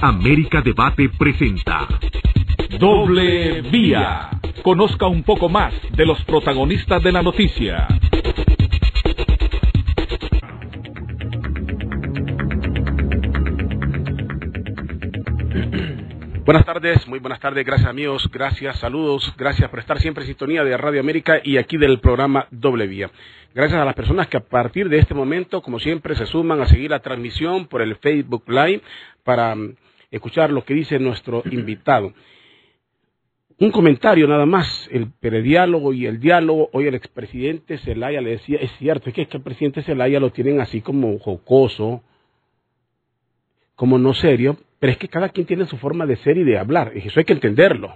América Debate presenta Doble Vía. Conozca un poco más de los protagonistas de la noticia. Buenas tardes, muy buenas tardes, gracias amigos, gracias, saludos, gracias por estar siempre en sintonía de Radio América y aquí del programa Doble Vía. Gracias a las personas que a partir de este momento, como siempre, se suman a seguir la transmisión por el Facebook Live para mm, escuchar lo que dice nuestro invitado. Un comentario nada más, el prediálogo y el diálogo, hoy el expresidente Zelaya le decía, es cierto, es que, es que el presidente Zelaya lo tienen así como jocoso, como no serio, pero es que cada quien tiene su forma de ser y de hablar, y eso hay que entenderlo.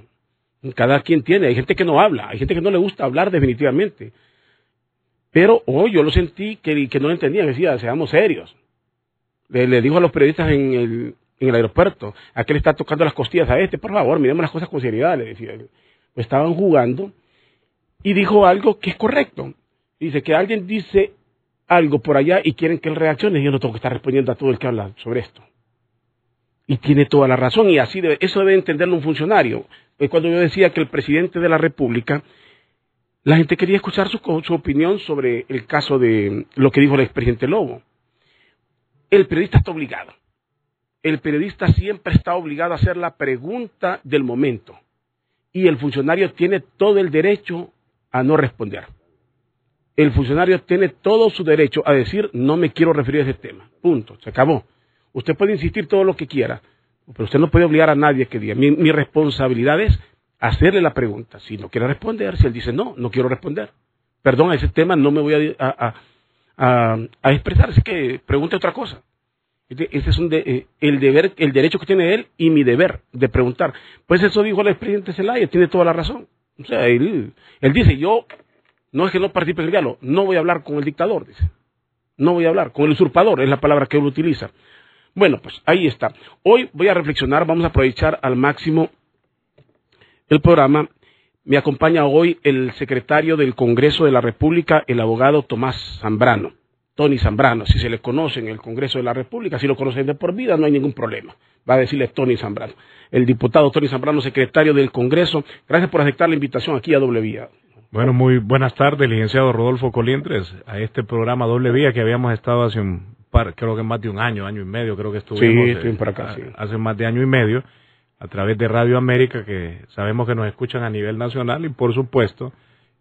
Cada quien tiene, hay gente que no habla, hay gente que no le gusta hablar definitivamente. Pero hoy yo lo sentí que, que no lo entendían, decía, seamos serios. Le, dijo a los periodistas en el, en el aeropuerto, a que le está tocando las costillas a este, por favor, miremos las cosas con seriedad, le decía. Pues estaban jugando y dijo algo que es correcto. Dice que alguien dice algo por allá y quieren que él reaccione, yo no tengo que estar respondiendo a todo el que habla sobre esto. Y tiene toda la razón, y así debe, eso debe entenderlo un funcionario. Cuando yo decía que el presidente de la República, la gente quería escuchar su opinión sobre el caso de lo que dijo el expresidente Lobo. El periodista está obligado. El periodista siempre está obligado a hacer la pregunta del momento. Y el funcionario tiene todo el derecho a no responder. El funcionario tiene todo su derecho a decir, no me quiero referir a ese tema. Punto. Se acabó. Usted puede insistir todo lo que quiera, pero usted no puede obligar a nadie que diga. Mi, responsabilidad es hacerle la pregunta. Si no quiere responder, si él dice no, no quiero responder. Perdón, a ese tema no me voy a, a, expresar, así que pregunte otra cosa. Ese es un eh, el deber, el derecho que tiene él y mi deber de preguntar. Pues eso dijo el expresidente Zelaya, tiene toda la razón. O sea, él, él dice, yo no es que no participe en el diálogo, no voy a hablar con el dictador, dice. No voy a hablar con el usurpador, es la palabra que él utiliza. Bueno, pues ahí está. Hoy voy a reflexionar, vamos a aprovechar al máximo el programa. Me acompaña hoy el secretario del Congreso de la República, el abogado Tomás Zambrano, Tony Zambrano. Si se le conoce en el Congreso de la República, si lo conocen de por vida, no hay ningún problema. Va a decirle Tony Zambrano. El diputado Tony Zambrano, secretario del Congreso. Gracias por aceptar la invitación aquí a Doble Vía. Bueno, muy buenas tardes, licenciado Rodolfo Colindres, a este programa Doble Vía que habíamos estado hace un creo que más de un año, año y medio, creo que estuvimos sí, por acá, sí. hace más de año y medio a través de Radio América, que sabemos que nos escuchan a nivel nacional y por supuesto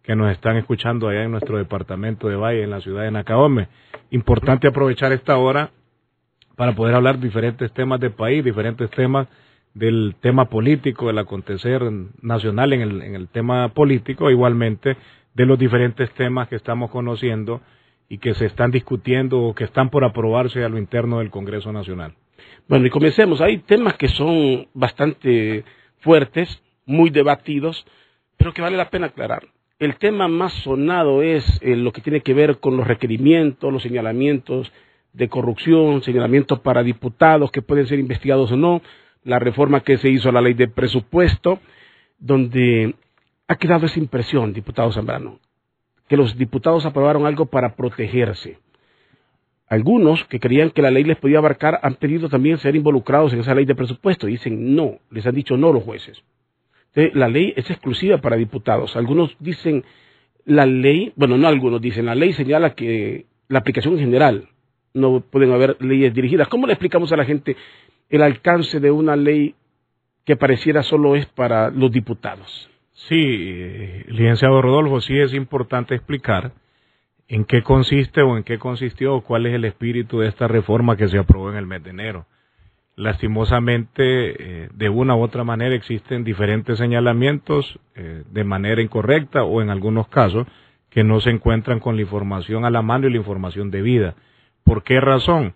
que nos están escuchando allá en nuestro departamento de Valle, en la ciudad de Nacaome. Importante aprovechar esta hora para poder hablar diferentes temas del país, diferentes temas del tema político, del acontecer nacional en el, en el tema político, igualmente de los diferentes temas que estamos conociendo y que se están discutiendo o que están por aprobarse a lo interno del Congreso Nacional. Bueno, y comencemos. Hay temas que son bastante fuertes, muy debatidos, pero que vale la pena aclarar. El tema más sonado es eh, lo que tiene que ver con los requerimientos, los señalamientos de corrupción, señalamientos para diputados que pueden ser investigados o no, la reforma que se hizo a la ley de presupuesto, donde ha quedado esa impresión, diputado Zambrano que los diputados aprobaron algo para protegerse. Algunos que creían que la ley les podía abarcar han pedido también ser involucrados en esa ley de presupuesto. Dicen no, les han dicho no los jueces. La ley es exclusiva para diputados. Algunos dicen la ley, bueno, no algunos dicen, la ley señala que la aplicación en general no pueden haber leyes dirigidas. ¿Cómo le explicamos a la gente el alcance de una ley que pareciera solo es para los diputados? Sí, eh, licenciado Rodolfo, sí es importante explicar en qué consiste o en qué consistió o cuál es el espíritu de esta reforma que se aprobó en el mes de enero. Lastimosamente, eh, de una u otra manera existen diferentes señalamientos eh, de manera incorrecta o en algunos casos que no se encuentran con la información a la mano y la información debida. ¿Por qué razón?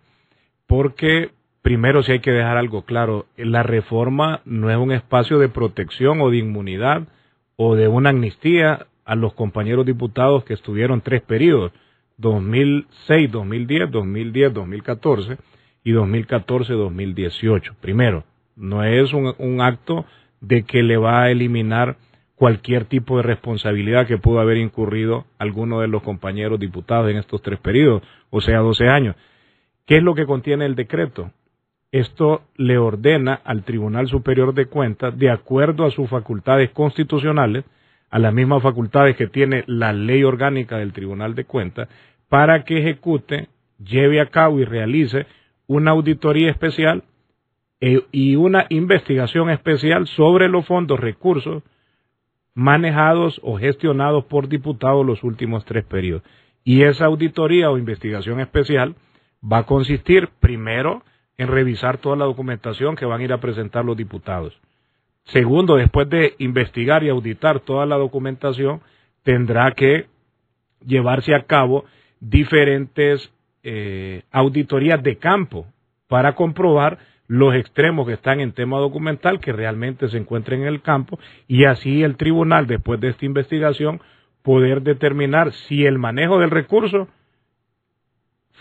Porque primero sí hay que dejar algo claro, la reforma no es un espacio de protección o de inmunidad o de una amnistía a los compañeros diputados que estuvieron tres periodos, 2006, 2010, 2010, 2014 y 2014, 2018. Primero, no es un, un acto de que le va a eliminar cualquier tipo de responsabilidad que pudo haber incurrido alguno de los compañeros diputados en estos tres periodos, o sea, 12 años. ¿Qué es lo que contiene el decreto? esto le ordena al Tribunal Superior de Cuentas, de acuerdo a sus facultades constitucionales, a las mismas facultades que tiene la ley orgánica del Tribunal de Cuentas, para que ejecute, lleve a cabo y realice una auditoría especial eh, y una investigación especial sobre los fondos, recursos manejados o gestionados por diputados los últimos tres periodos. Y esa auditoría o investigación especial va a consistir primero en revisar toda la documentación que van a ir a presentar los diputados. Segundo, después de investigar y auditar toda la documentación, tendrá que llevarse a cabo diferentes eh, auditorías de campo para comprobar los extremos que están en tema documental que realmente se encuentren en el campo y así el tribunal, después de esta investigación, poder determinar si el manejo del recurso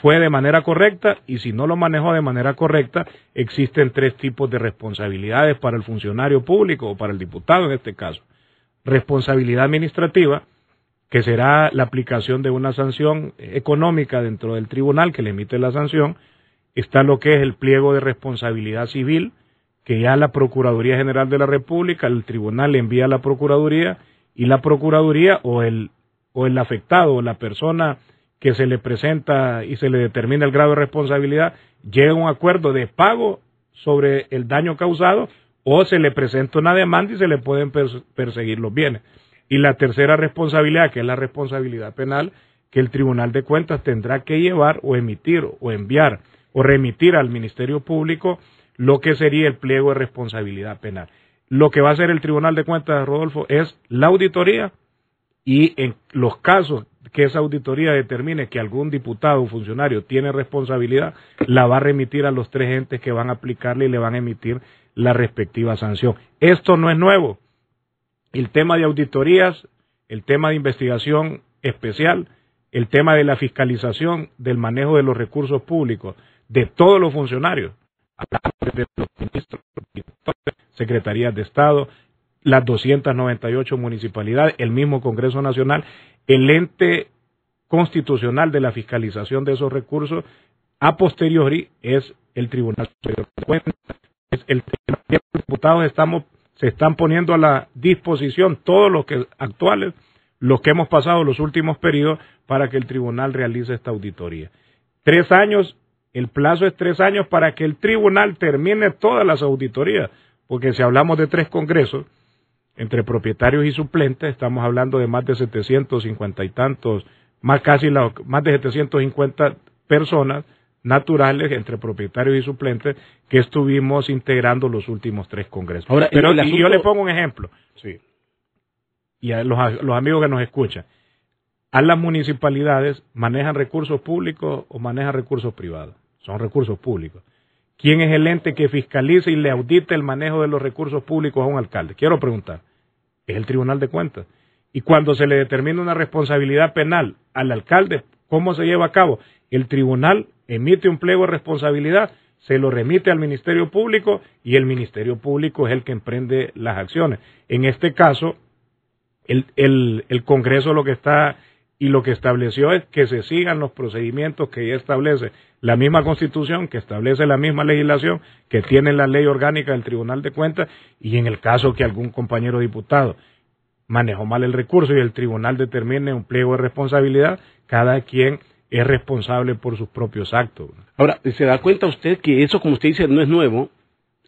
fue de manera correcta y si no lo manejó de manera correcta, existen tres tipos de responsabilidades para el funcionario público o para el diputado en este caso. Responsabilidad administrativa, que será la aplicación de una sanción económica dentro del tribunal que le emite la sanción. Está lo que es el pliego de responsabilidad civil, que ya la Procuraduría General de la República, el tribunal le envía a la Procuraduría y la Procuraduría o el, o el afectado o la persona que se le presenta y se le determina el grado de responsabilidad, llega a un acuerdo de pago sobre el daño causado o se le presenta una demanda y se le pueden perseguir los bienes. Y la tercera responsabilidad, que es la responsabilidad penal, que el Tribunal de Cuentas tendrá que llevar o emitir o enviar o remitir al Ministerio Público lo que sería el pliego de responsabilidad penal. Lo que va a hacer el Tribunal de Cuentas, Rodolfo, es la auditoría y en los casos que esa auditoría determine que algún diputado o funcionario tiene responsabilidad, la va a remitir a los tres entes que van a aplicarle y le van a emitir la respectiva sanción. Esto no es nuevo. El tema de auditorías, el tema de investigación especial, el tema de la fiscalización del manejo de los recursos públicos de todos los funcionarios, de los ministros, secretarías de Estado, las 298 municipalidades, el mismo Congreso Nacional, el ente constitucional de la fiscalización de esos recursos a posteriori es el Tribunal Superior de Cuentas. Es el los diputados estamos se están poniendo a la disposición todos los que actuales, los que hemos pasado los últimos periodos para que el tribunal realice esta auditoría. Tres años, el plazo es tres años para que el tribunal termine todas las auditorías, porque si hablamos de tres congresos, entre propietarios y suplentes, estamos hablando de más de 750 y tantos, más casi más de 750 personas naturales entre propietarios y suplentes que estuvimos integrando los últimos tres congresos. Ahora, Pero yo le pongo un ejemplo. Sí. Y a los, los amigos que nos escuchan. A las municipalidades manejan recursos públicos o manejan recursos privados. Son recursos públicos. ¿Quién es el ente que fiscaliza y le audita el manejo de los recursos públicos a un alcalde? Quiero preguntar. Es el Tribunal de Cuentas. Y cuando se le determina una responsabilidad penal al alcalde, ¿cómo se lleva a cabo? El tribunal emite un pliego de responsabilidad, se lo remite al Ministerio Público y el Ministerio Público es el que emprende las acciones. En este caso, el, el, el Congreso lo que está y lo que estableció es que se sigan los procedimientos que ya establece la misma Constitución, que establece la misma legislación, que tiene la ley orgánica del Tribunal de Cuentas, y en el caso que algún compañero diputado manejó mal el recurso y el tribunal determine un pliego de responsabilidad, cada quien es responsable por sus propios actos. Ahora, ¿se da cuenta usted que eso, como usted dice, no es nuevo?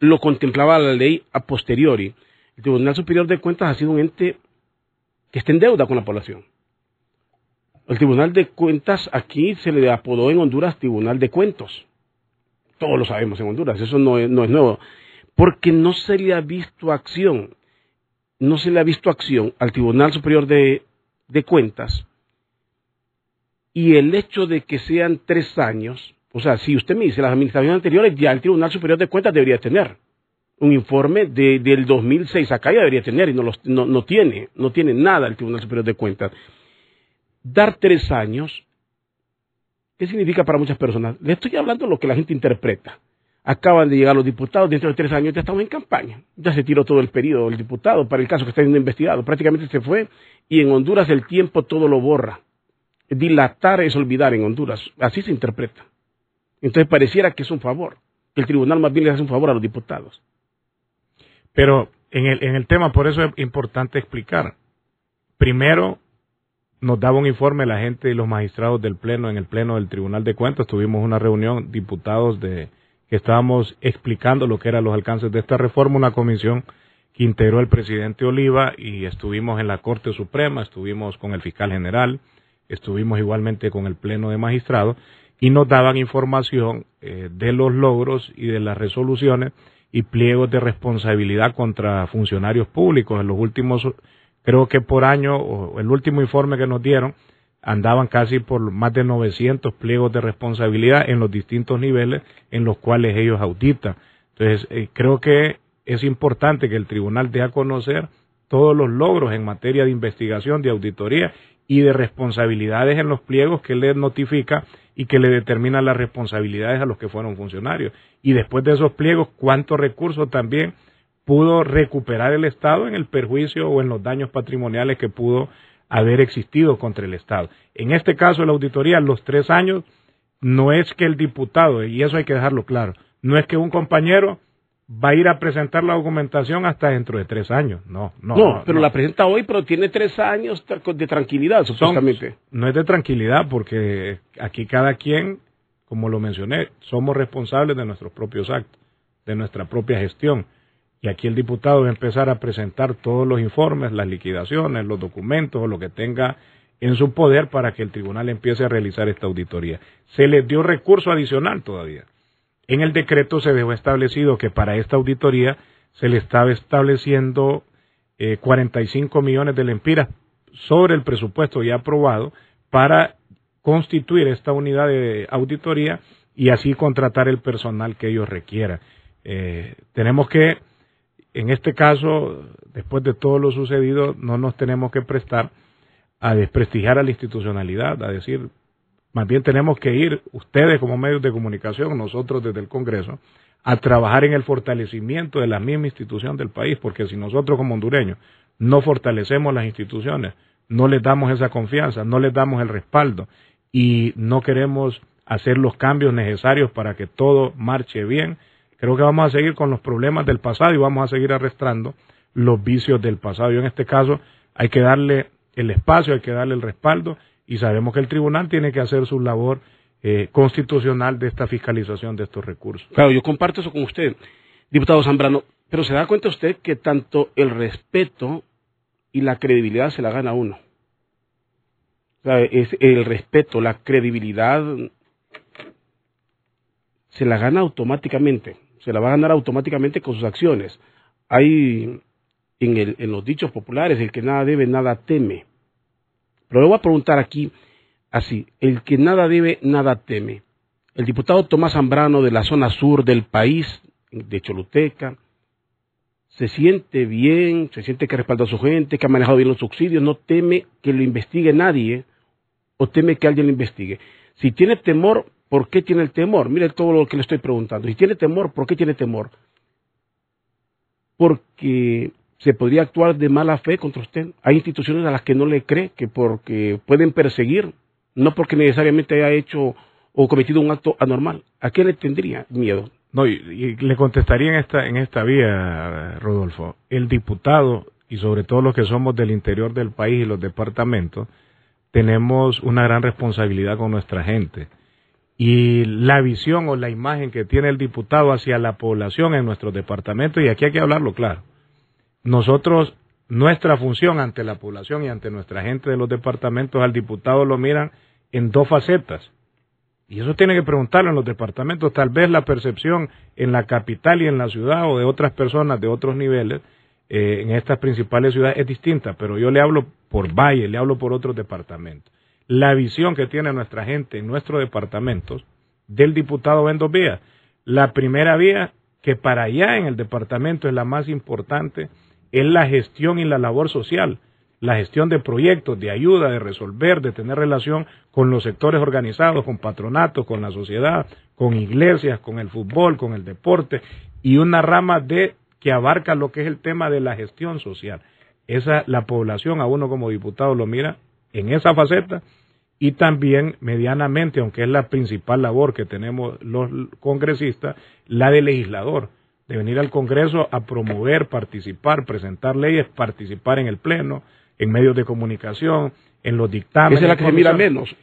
Lo contemplaba la ley a posteriori. El Tribunal Superior de Cuentas ha sido un ente que está en deuda con la población. El Tribunal de Cuentas aquí se le apodó en Honduras Tribunal de Cuentos. Todos lo sabemos en Honduras, eso no es, nuevo. Porque no se le ha visto acción, no se le ha visto acción al Tribunal Superior de, Cuentas. Y el hecho de que sean tres años, o sea, si usted me dice las administraciones anteriores, ya el Tribunal Superior de Cuentas debería tener un informe de, del 2006 acá ya debería tener y no, no, no tiene, no tiene nada el Tribunal Superior de Cuentas dar tres años, ¿qué significa para muchas personas? Le estoy hablando lo que la gente interpreta. Acaban de llegar los diputados, dentro de tres años ya estamos en campaña. Ya se tiró todo el periodo del diputado para el caso que está siendo investigado. Prácticamente se fue y en Honduras el tiempo todo lo borra. Dilatar es olvidar en Honduras. Así se interpreta. Entonces pareciera que es un favor. que el tribunal más bien les hace un favor a los diputados. Pero en el, en el tema, por eso es importante explicar. Primero, nos daba un informe la gente y los magistrados del Pleno, en el Pleno del Tribunal de Cuentas, tuvimos una reunión, diputados de que estábamos explicando lo que eran los alcances de esta reforma, una comisión que integró el presidente Oliva y estuvimos en la Corte Suprema, estuvimos con el fiscal general, estuvimos igualmente con el Pleno de Magistrados y nos daban información eh, de los logros y de las resoluciones y pliegos de responsabilidad contra funcionarios públicos. En los últimos, creo que por año, el último informe que nos dieron, andaban casi por más de 900 pliegos de responsabilidad en los distintos niveles en los cuales ellos auditan. Entonces, eh, creo que es importante que el tribunal dé conocer todos los logros en materia de investigación, de auditoría y de responsabilidades en los pliegos que le notifica y que le determina las responsabilidades a los que fueron funcionarios. Y después de esos pliegos, cuántos recursos también pudo recuperar el Estado en el perjuicio o en los daños patrimoniales que pudo haber existido contra el Estado. En este caso, la auditoría, los tres años, no es que el diputado, y eso hay que dejarlo claro, no es que un compañero va a ir a presentar la documentación hasta dentro de tres años. No, no. No, pero la presenta hoy, pero tiene tres años de tranquilidad, supuestamente. no es de tranquilidad, porque aquí cada quien, como lo mencioné, somos responsables de nuestros propios actos, de nuestra propia gestión. Y aquí el diputado va a empezar a presentar todos los informes, las liquidaciones, los documentos o lo que tenga en su poder para que el tribunal empiece a realizar esta auditoría. Se le dio recurso adicional todavía. En el decreto se dejó establecido que para esta auditoría se le estaba estableciendo 45 eh, millones de lempiras sobre el presupuesto ya aprobado para constituir esta unidad de auditoría y así contratar el personal que ellos requieran. Eh, tenemos que, en este caso, después de todo lo sucedido, no nos tenemos que prestar a desprestigiar a la institucionalidad, a decir, más bien tenemos que ir, ustedes como medios de comunicación, nosotros desde el Congreso, a trabajar en el fortalecimiento de la misma institución del país, porque si nosotros como hondureños no fortalecemos las instituciones, no les damos esa confianza, no les damos el respaldo y no queremos hacer los cambios necesarios para que todo marche bien, creo que vamos a seguir con los problemas del pasado y vamos a seguir arrastrando los vicios del pasado. Y en este caso hay que darle el espacio, hay que darle el respaldo y sabemos que el tribunal tiene que hacer su labor eh, constitucional de esta fiscalización de estos recursos. Claro, yo comparto eso con usted, diputado Zambrano, pero se da cuenta usted que tanto el respeto y la credibilidad se la gana uno. Es el respeto, la credibilidad se la gana automáticamente, se la va a ganar automáticamente con sus acciones. Hay en, el, en los dichos populares, el que nada debe, nada teme. Pero le voy a preguntar aquí así, el que nada debe, nada teme. El diputado Tomás Zambrano de la zona sur del país, de Choluteca, se siente bien, se siente que respalda a su gente, que ha manejado bien los subsidios, no teme que lo investigue nadie o teme que alguien lo investigue. Si tiene temor, ¿por qué tiene el temor? Mire todo lo que le estoy preguntando. Si tiene temor, ¿por qué tiene temor? Porque se podría actuar de mala fe contra usted. Hay instituciones a las que no le cree que porque pueden perseguir, no porque necesariamente haya hecho o cometido un acto anormal. ¿A qué le tendría miedo? No, y, le contestaría en esta, en esta vía, Rodolfo. El diputado, y sobre todo los que somos del interior del país y los departamentos, tenemos una gran responsabilidad con nuestra gente. Y la visión o la imagen que tiene el diputado hacia la población en nuestros departamentos, y aquí hay que hablarlo claro, nosotros, nuestra función ante la población y ante nuestra gente de los departamentos, al diputado lo miran en dos facetas. Y eso tiene que preguntarlo en los departamentos. Tal vez la percepción en la capital y en la ciudad o de otras personas de otros niveles eh, en estas principales ciudades es distinta, pero yo le hablo por Valle, le hablo por otros departamentos. La visión que tiene nuestra gente en nuestros departamentos del diputado en dos vías. La primera vía, que para allá en el departamento es la más importante, es la gestión y la labor social, la gestión de proyectos, de ayuda, de resolver, de tener relación con los sectores organizados, con patronatos, con la sociedad, con iglesias, con el fútbol, con el deporte y una rama de que abarca lo que es el tema de la gestión social. Esa la población a uno como diputado lo mira en esa faceta y también medianamente, aunque es la principal labor que tenemos los congresistas, la de legislador, de venir al Congreso a promover, participar, presentar leyes, participar en el Pleno, en medios de comunicación, en los dictámenes. Esa es la que se mira menos.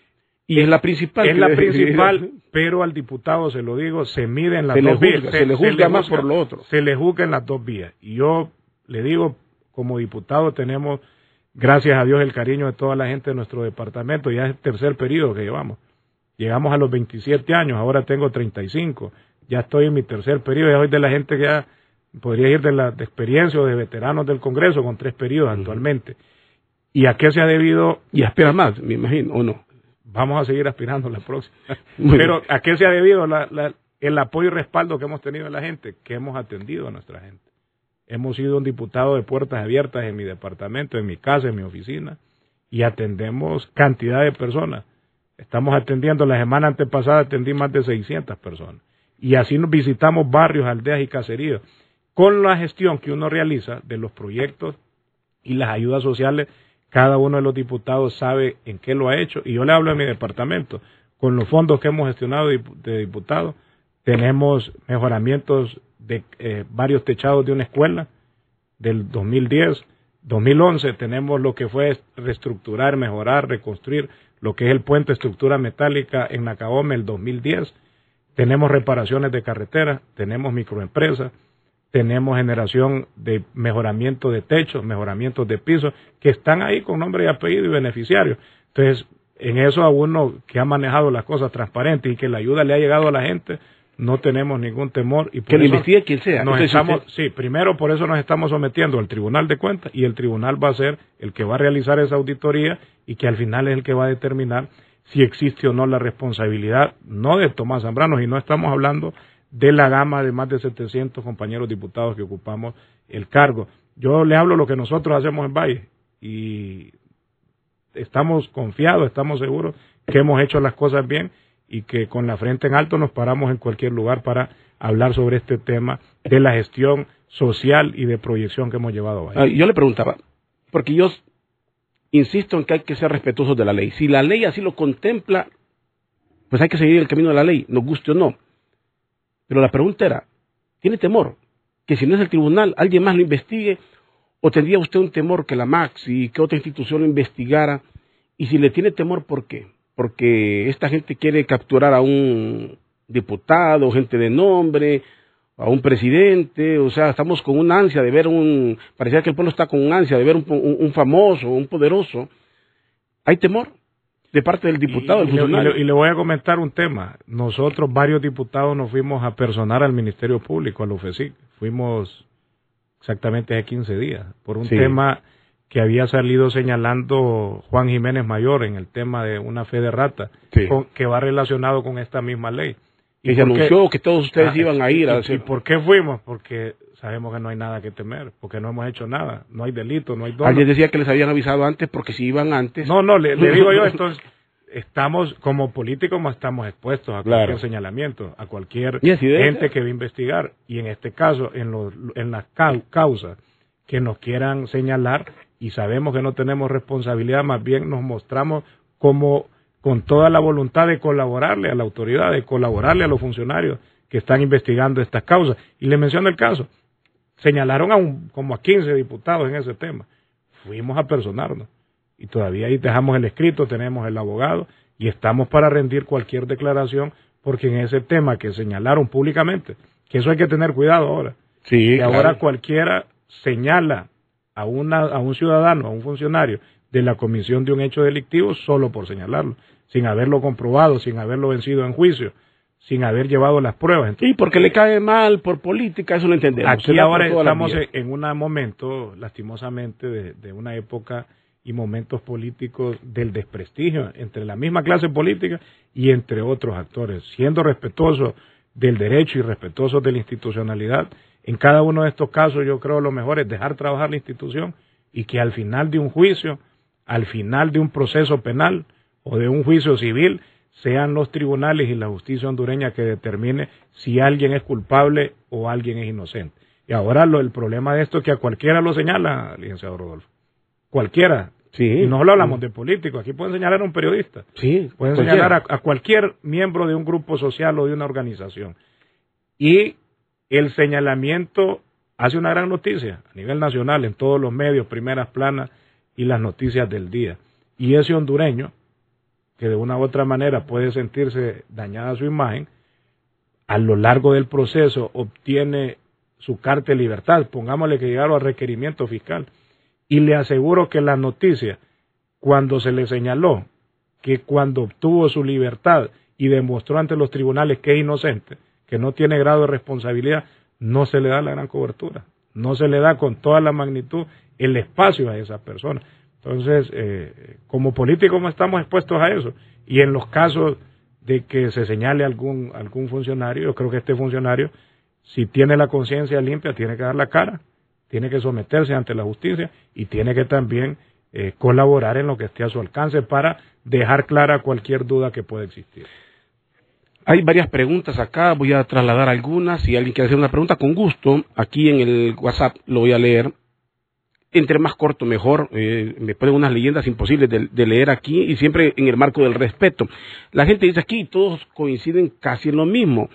Y es la principal. Es la principal, pero al diputado, se lo digo, se mide en las se dos vías. se le juzga más por lo otro. Se le juzga en las dos vías. Y yo le digo, como diputado tenemos, gracias a Dios, el cariño de toda la gente de nuestro departamento. Ya es el tercer periodo que llevamos. Llegamos a los 27 años, ahora tengo 35. Ya estoy en mi tercer periodo. Ya soy de la gente que ya podría ir de la de experiencia o de veteranos del Congreso con tres periodos actualmente. ¿Y a qué se ha debido? Y espera más, me imagino, ¿o no? Vamos a seguir aspirando la próxima. Pero ¿a qué se ha debido la- la- el apoyo y respaldo que hemos tenido de la gente? Que hemos atendido a nuestra gente. Hemos sido un diputado de puertas abiertas en mi departamento, en mi casa, en mi oficina, y atendemos cantidad de personas. Estamos atendiendo, la semana antepasada atendí más de 600 personas. Y así nos visitamos barrios, aldeas y caseríos. Con la gestión que uno realiza de los proyectos y las ayudas sociales, cada uno de los diputados sabe en qué lo ha hecho. Y yo le hablo de mi departamento. Con los fondos que hemos gestionado de dip- de diputados, tenemos mejoramientos de eh, varios techados de una escuela del 2010. 2011 tenemos lo que fue reestructurar, mejorar, reconstruir lo que es el puente estructura metálica en Nacaome el 2010. Tenemos reparaciones de carreteras, tenemos microempresas, tenemos generación de mejoramiento de techos, mejoramientos de pisos, que están ahí con nombre y apellido y beneficiarios. Entonces, en eso a uno que ha manejado las cosas transparentes y que la ayuda le ha llegado a la gente, no tenemos ningún temor. Y por Que lo eso investigue quien sea. nos estamos, usted- sí, primero por eso nos estamos sometiendo al Tribunal de Cuentas y el Tribunal va a ser el que va a realizar esa auditoría y que al final es el que va a determinar si existe o no la responsabilidad, no de Tomás Zambrano, y no estamos hablando de la gama de más de 700 compañeros diputados que ocupamos el cargo. Yo le hablo lo que nosotros hacemos en Valle y estamos confiados, estamos seguros que hemos hecho las cosas bien y que con la frente en alto nos paramos en cualquier lugar para hablar sobre este tema de la gestión social y de proyección que hemos llevado a Ah, yo le preguntaba, porque yo insisto en que hay que ser respetuosos de la ley. Si la ley así lo contempla, pues hay que seguir el camino de la ley, nos guste o no. Pero la pregunta era, ¿tiene temor que si no es el tribunal, alguien más lo investigue? ¿O tendría usted un temor que la MAX y que otra institución lo investigara? Y si le tiene temor, ¿por qué? Porque esta gente quiere capturar a un diputado, gente de nombre, a un presidente, o sea, estamos con una ansia de ver un, parecía que el pueblo está con una ansia de ver un, un- un famoso, un poderoso. ¿Hay temor de parte del diputado, del y, le, y le- funcionario? y le voy a comentar un tema. Nosotros, varios diputados, nos fuimos a personar al Ministerio Público, al UFESIC. Fuimos exactamente hace 15 días por un Sí. tema que había salido señalando Juan Jiménez Mayor en el tema de una fe de rata, Sí. con- que va relacionado con esta misma ley. Y se qué? anunció que todos ustedes Ah, iban a ir a ¿Y, hacer... y por qué fuimos? Porque sabemos que no hay nada que temer, porque no hemos hecho nada, no hay delito, no hay dolo. Alguien decía que les habían avisado antes porque si iban antes... No, no, le, le digo yo, entonces, estamos como políticos más estamos expuestos a Claro. cualquier señalamiento, a cualquier gente que va a investigar, y en este caso, en, los, en las cau- causas que nos quieran señalar, y sabemos que no tenemos responsabilidad, más bien nos mostramos como con toda la voluntad de colaborarle a la autoridad, de colaborarle a los funcionarios que están investigando estas causas. Y le menciono el caso. Señalaron a un, como a 15 diputados en ese tema. Fuimos a personarnos. Y todavía ahí dejamos el escrito, tenemos el abogado y estamos para rendir cualquier declaración porque en ese tema que señalaron públicamente, que eso hay que tener cuidado ahora, Sí, que claro. ahora cualquiera señala a, una, a un ciudadano, a un funcionario de la comisión de un hecho delictivo solo por señalarlo, sin haberlo comprobado, sin haberlo vencido en juicio, sin haber llevado las pruebas. Entonces, Sí, porque le cae mal por política, eso lo entendemos. Aquí ahora estamos en un momento, lastimosamente, de, de una época y momentos políticos del desprestigio entre la misma clase política y entre otros actores, siendo respetuosos del derecho y respetuosos de la institucionalidad. En cada uno de estos casos yo creo lo mejor es dejar trabajar la institución y que al final de un juicio, al final de un proceso penal o de un juicio civil, sean los tribunales y la justicia hondureña que determine si alguien es culpable o alguien es inocente. Y ahora lo, el problema de esto es que a cualquiera lo señala, licenciado Rodolfo. Cualquiera Sí, y no solo hablamos de políticos, aquí pueden señalar a un periodista. Sí, pueden señalar a, a, cualquier miembro de un grupo social o de una organización. Y el señalamiento hace una gran noticia a nivel nacional en todos los medios, primeras planas y las noticias del día. Y ese hondureño, que de una u otra manera puede sentirse dañada su imagen, a lo largo del proceso obtiene su carta de libertad, pongámosle que llegaron a requerimiento fiscal. Y le aseguro que la noticia, cuando se le señaló que cuando obtuvo su libertad y demostró ante los tribunales que es inocente, que no tiene grado de responsabilidad, no se le da la gran cobertura, no se le da con toda la magnitud el espacio a esa persona. Entonces, eh, como políticos no estamos expuestos a eso. Y en los casos de que se señale algún, algún funcionario, yo creo que este funcionario si tiene la conciencia limpia, tiene que dar la cara, tiene que someterse ante la justicia y tiene que también eh, colaborar en lo que esté a su alcance para dejar clara cualquier duda que pueda existir. Hay varias preguntas acá, voy a trasladar algunas. Si alguien quiere hacer una pregunta, con gusto, aquí en el WhatsApp lo voy a leer. Entre más corto, mejor. Eh, me ponen unas leyendas imposibles de, leer aquí y siempre en el marco del respeto. La gente dice aquí, todos coinciden casi en lo mismo.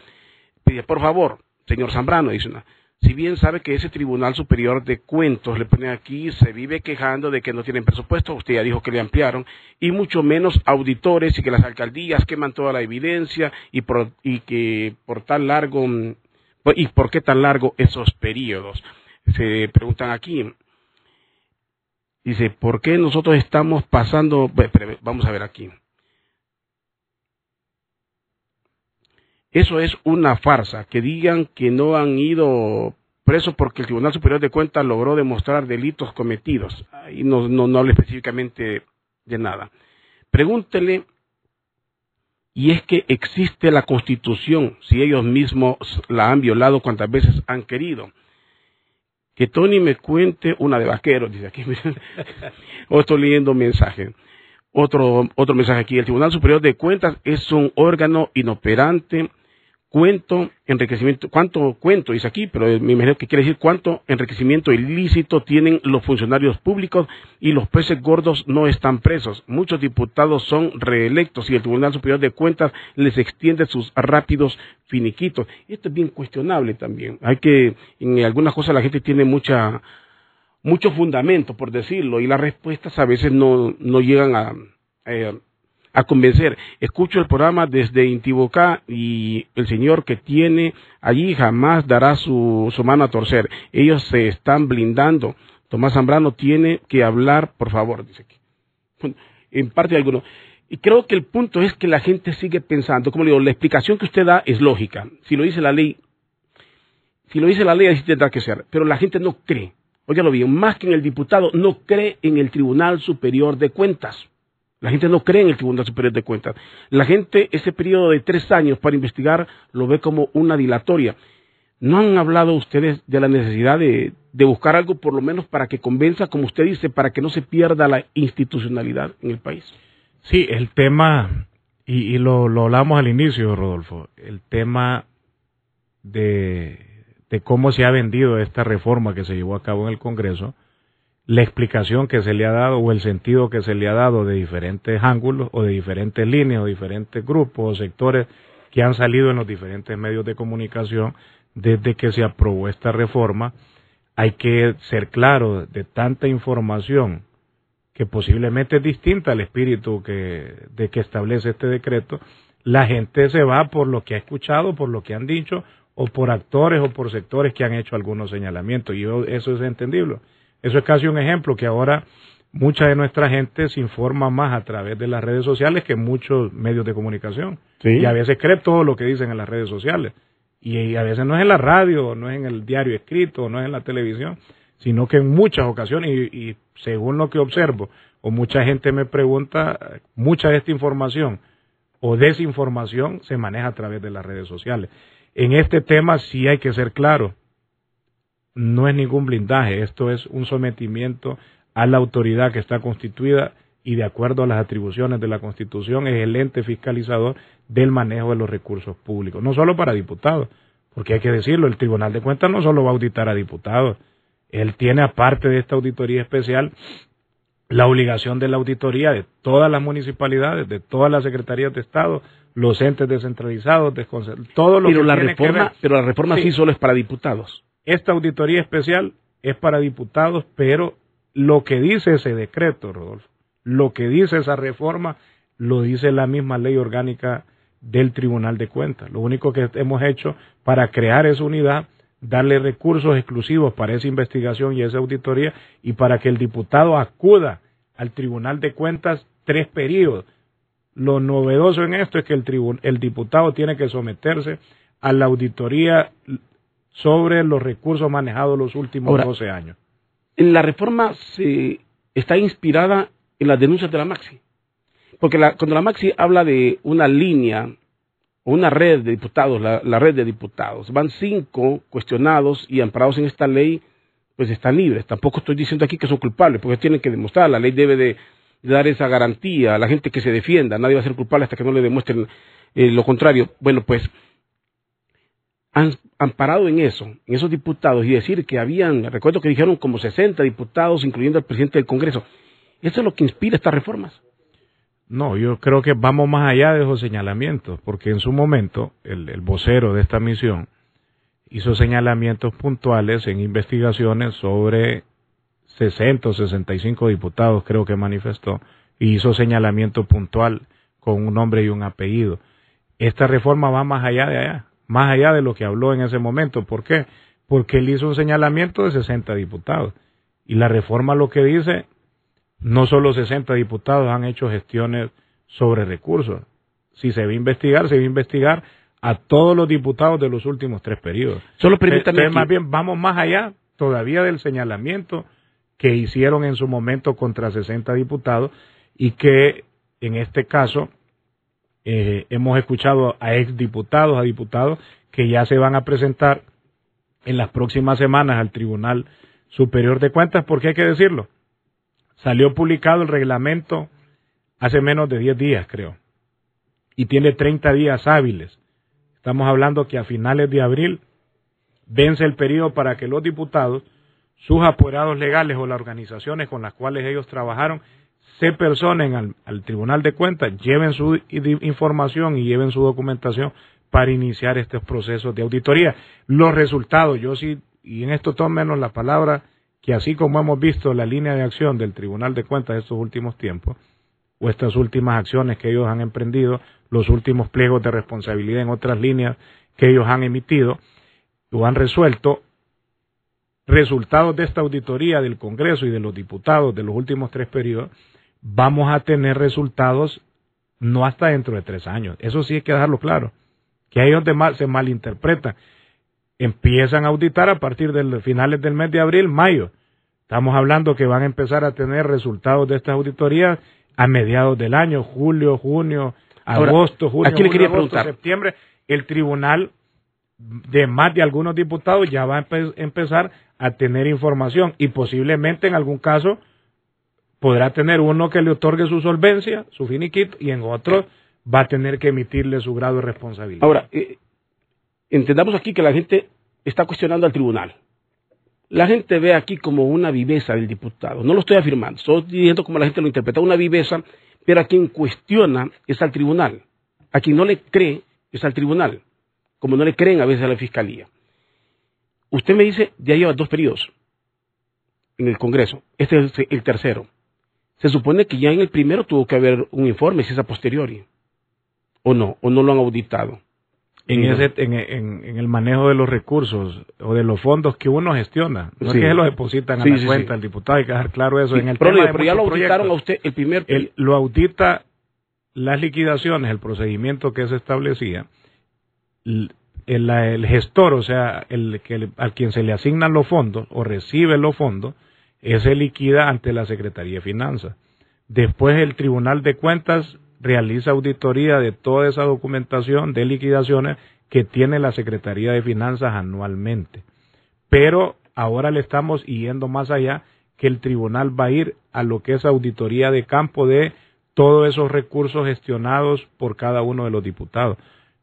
Por favor, señor Zambrano, dice una, si bien sabe que ese Tribunal Superior de Cuentos, le pone aquí, se vive quejando de que no tienen presupuesto, usted ya dijo que le ampliaron, y mucho menos auditores y que las alcaldías queman toda la evidencia y, y que por tan largo, y por qué tan largo esos periodos. Se preguntan aquí, dice, ¿por qué nosotros estamos pasando, vamos a ver aquí. Eso es una farsa, que digan que no han ido presos porque el Tribunal Superior de Cuentas logró demostrar delitos cometidos. Y no, no, no habla específicamente de nada. Pregúntele, y es que existe la Constitución, si ellos mismos la han violado cuantas veces han querido. Que Tony me cuente una de vaqueros, dice aquí. o estoy leyendo mensaje. Otro, otro mensaje aquí. El Tribunal Superior de Cuentas es un órgano inoperante cuento enriquecimiento, cuánto cuento dice aquí, pero me imagino que quiere decir cuánto enriquecimiento ilícito tienen los funcionarios públicos y los peces gordos no están presos. Muchos diputados son reelectos y el Tribunal Superior de Cuentas les extiende sus rápidos finiquitos. Esto es bien cuestionable también. Hay que, en algunas cosas la gente tiene mucha, mucho fundamento, por decirlo, y las respuestas a veces no, no llegan a, eh, a convencer. Escucho el programa desde Intibocá y el señor que tiene allí jamás dará su, su mano a torcer. Ellos se están blindando. Tomás Zambrano tiene que hablar, por favor, dice aquí. En parte de alguno. Y creo que el punto es que la gente sigue pensando, como le digo, la explicación que usted da es lógica. Si lo dice la ley, si lo dice la ley, así tendrá que ser. Pero la gente no cree. lo bien, más que en el diputado, no cree en el Tribunal Superior de Cuentas. La gente no cree en el Tribunal Superior de Cuentas. La gente ese periodo de tres años para investigar lo ve como una dilatoria. ¿No han hablado ustedes de la necesidad de, buscar algo por lo menos para que convenza, como usted dice, para que no se pierda la institucionalidad en el país? Sí, el tema, y, lo, lo, hablamos al inicio, Rodolfo, el tema de cómo se ha vendido esta reforma que se llevó a cabo en el Congreso, la explicación que se le ha dado o el sentido que se le ha dado de diferentes ángulos o de diferentes líneas o diferentes grupos o sectores que han salido en los diferentes medios de comunicación desde que se aprobó esta reforma, hay que ser claro de tanta información que posiblemente es distinta al espíritu que, de que establece este decreto, la gente se va por lo que ha escuchado, por lo que han dicho, o por actores o por sectores que han hecho algunos señalamientos, y eso es entendible. Eso es casi un ejemplo que ahora mucha de nuestra gente se informa más a través de las redes sociales que muchos medios de comunicación. Y a veces cree todo lo que dicen en las redes sociales. Y, a veces no es en la radio, no es en el diario escrito, no es en la televisión, sino que en muchas ocasiones, y, y según lo que observo, o mucha gente me pregunta, mucha de esta información o desinformación se maneja a través de las redes sociales. En este tema sí hay que ser claro no es ningún blindaje, esto es un sometimiento a la autoridad que está constituida y de acuerdo a las atribuciones de la Constitución es el ente fiscalizador del manejo de los recursos públicos, no solo para diputados, porque hay que decirlo, el Tribunal de Cuentas no solo va a auditar a diputados, él tiene aparte de esta auditoría especial la obligación de la auditoría de todas las municipalidades, de todas las secretarías de Estado, los entes descentralizados, todo lo pero que la tiene reforma, que ver. Pero la reforma sí. solo es para diputados. Esta auditoría especial es para diputados, pero lo que dice ese decreto, Rodolfo, lo que dice esa reforma, lo dice la misma ley orgánica del Tribunal de Cuentas. Lo único que hemos hecho para crear esa unidad, darle recursos exclusivos para esa investigación y esa auditoría y para que el diputado acuda al Tribunal de Cuentas tres periodos. Lo novedoso en esto es que el, el diputado tiene que someterse a la auditoría sobre los recursos manejados los últimos Ahora, 12 años. En la reforma se está inspirada en las denuncias de la Maxi. Porque la, cuando la Maxi habla de una línea o una red de diputados, la, la, red de diputados, van cinco cuestionados y amparados en esta ley, pues están libres. Tampoco estoy diciendo aquí que son culpables, porque tienen que demostrar, la ley debe de, de dar esa garantía a la gente que se defienda, nadie va a ser culpable hasta que no le demuestren eh, lo contrario. Bueno, pues amparado en eso, en esos diputados, y decir que habían, recuerdo que dijeron como 60 diputados, incluyendo al presidente del Congreso. Eso es lo que inspira estas reformas. No, yo creo que vamos más allá de esos señalamientos, porque en su momento el, el, vocero de esta misión hizo señalamientos puntuales en investigaciones sobre 60 o 65 diputados, creo que manifestó, y hizo señalamiento puntual con un nombre y un apellido. Esta reforma va más allá de allá, más allá de lo que habló en ese momento. ¿Por qué? Porque él hizo un señalamiento de 60 diputados. Y la reforma lo que dice no solo 60 diputados han hecho gestiones sobre recursos. Si se va a investigar, se va a investigar a todos los diputados de los últimos tres periodos. Solo permítame. Entonces, más bien, vamos más allá todavía del señalamiento que hicieron en su momento contra 60 diputados y que en este caso eh, hemos escuchado a exdiputados, a diputados que ya se van a presentar en las próximas semanas al Tribunal Superior de Cuentas, porque hay que decirlo, Salió publicado el reglamento hace menos de 10 días, creo, y tiene 30 días hábiles. Estamos hablando que a finales de abril vence el periodo para que los diputados, sus apoderados legales o las organizaciones con las cuales ellos trabajaron, se personen al, al Tribunal de Cuentas, lleven su información y lleven su documentación para iniciar estos procesos de auditoría. Los resultados, yo sí, y en esto menos la palabra, que así como hemos visto la línea de acción del Tribunal de Cuentas estos últimos tiempos, o estas últimas acciones que ellos han emprendido, los últimos pliegos de responsabilidad en otras líneas que ellos han emitido o han resuelto, resultados de esta auditoría del Congreso y de los diputados de los últimos tres periodos, vamos a tener resultados no hasta dentro de tres años. Eso sí hay que dejarlo claro, que ahí es donde mal, se malinterpreta. Empiezan a auditar a partir de finales del mes de abril, mayo. Estamos hablando que van a empezar a tener resultados de estas auditorías a mediados del año, julio, junio, agosto, julio, aquí le quería julio, agosto, preguntar. septiembre. El tribunal de más de algunos diputados ya va a empe empezar a tener información y posiblemente en algún caso podrá tener uno que le otorgue su solvencia, su finiquito, y en otro va a tener que emitirle su grado de responsabilidad. Ahora, eh, entendamos aquí que la gente está cuestionando al tribunal. La gente ve aquí como una viveza del diputado. No lo estoy afirmando, estoy diciendo como la gente lo interpreta, una viveza, pero a quien cuestiona es al tribunal. A quien no le cree es al tribunal, como no le creen a veces a la fiscalía. Usted me dice, ya lleva dos periodos en el Congreso, este es el tercero. Se supone que ya en el primero tuvo que haber un informe, si es a posteriori, o no, o no lo han auditado en, ese, en, en, en, el manejo de los recursos o de los fondos que uno gestiona. No Sí. es que se los depositan a la sí, cuenta al diputado, hay que dejar claro eso. En el pero, tema pero ya lo auditaron a usted el primer él lo audita las liquidaciones, el procedimiento que se establecía, el, el- el gestor, o sea, el que al quien se le asignan los fondos o recibe los fondos, ese liquida ante la Secretaría de Finanzas. Después el Tribunal de Cuentas realiza auditoría de toda esa documentación de liquidaciones que tiene la Secretaría de Finanzas anualmente. Pero ahora le estamos yendo más allá que el tribunal va a ir a lo que es auditoría de campo de todos esos recursos gestionados por cada uno de los diputados.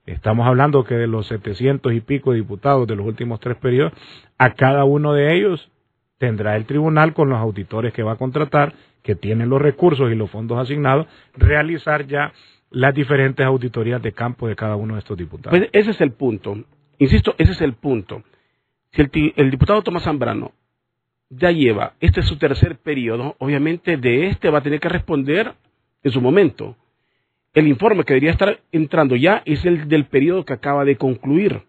Estamos hablando que de los 700 y pico diputados de los últimos tres periodos, a cada uno de ellos tendrá el tribunal con los auditores que va a contratar que tienen los recursos y los fondos asignados, realizar ya las diferentes auditorías de campo de cada uno de estos diputados. Pues ese es el punto. Insisto, ese es el punto. Si el, el diputado Tomás Zambrano ya lleva, este es su tercer periodo, obviamente de este va a tener que responder en su momento. El informe que debería estar entrando ya es el del periodo que acaba de concluir.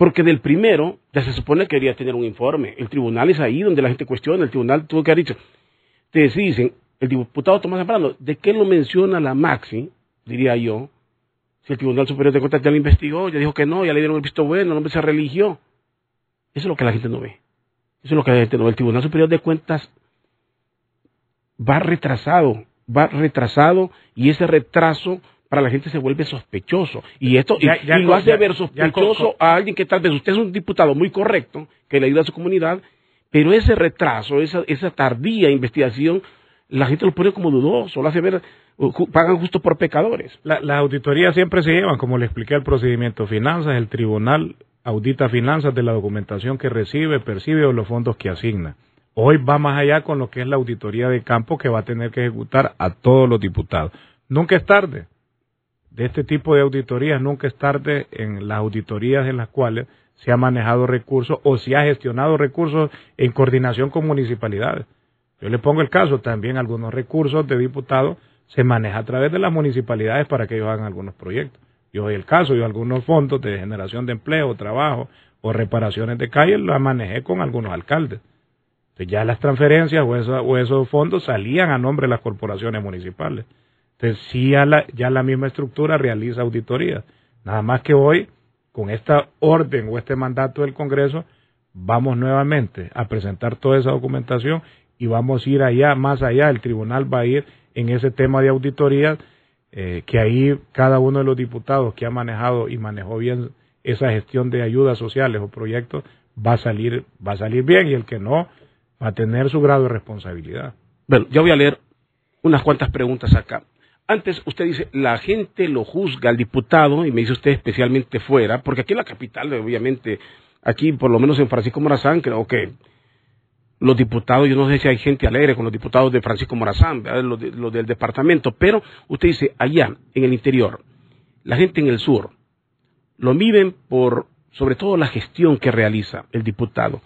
Porque del primero ya se supone que debería tener un informe. El tribunal es ahí donde la gente cuestiona. El tribunal tuvo que haber dicho. Te dicen, el diputado Tomás Zambrano, ¿de qué lo menciona la Maxi? Diría yo. Si el Tribunal Superior de Cuentas ya lo investigó, ya dijo que no, ya le dieron el visto bueno, el hombre se religió. Eso es lo que la gente no ve. Eso es lo que la gente no ve. El Tribunal Superior de Cuentas va retrasado, va retrasado y ese retraso para la gente se vuelve sospechoso. Y esto y, lo hace ver sospechoso a alguien que tal vez usted es un diputado muy correcto, que le ayuda a su comunidad, pero ese retraso, esa, esa tardía investigación, la gente lo pone como dudoso, lo hace ver, pagan justo por pecadores. La, las auditorías siempre se llevan, como le expliqué, el procedimiento finanzas, el tribunal audita finanzas de la documentación que recibe, percibe o los fondos que asigna. Hoy va más allá con lo que es la auditoría de campo que va a tener que ejecutar a todos los diputados. Nunca es tarde. De este tipo de auditorías, nunca es tarde en las auditorías en las cuales se ha manejado recursos o se ha gestionado recursos en coordinación con municipalidades. Yo le pongo el caso, también algunos recursos de diputados se maneja a través de las municipalidades para que ellos hagan algunos proyectos. Yo el caso, yo algunos fondos de generación de empleo, trabajo o reparaciones de calles los manejé con algunos alcaldes. Entonces ya las transferencias o, esos fondos salían a nombre de las corporaciones municipales. Entonces sí ya la, misma estructura realiza auditorías. Nada más que hoy, con esta orden o este mandato del Congreso, vamos nuevamente a presentar toda esa documentación y vamos a ir allá, más allá, el tribunal va a ir en ese tema de auditorías eh, que ahí cada uno de los diputados que ha manejado y manejó bien esa gestión de ayudas sociales o proyectos va a salir va a salir bien y el que no va a tener su grado de responsabilidad. Bueno, yo voy a leer unas cuantas preguntas acá. Antes usted dice, la gente lo juzga al diputado, y me dice usted especialmente fuera, porque aquí en la capital, obviamente, aquí por lo menos en Francisco Morazán, creo que los diputados, yo no sé si hay gente alegre con los diputados de Francisco Morazán, los, del departamento, pero usted dice, allá, en el interior, la gente en el sur, lo miden por, sobre todo, la gestión que realiza el diputado.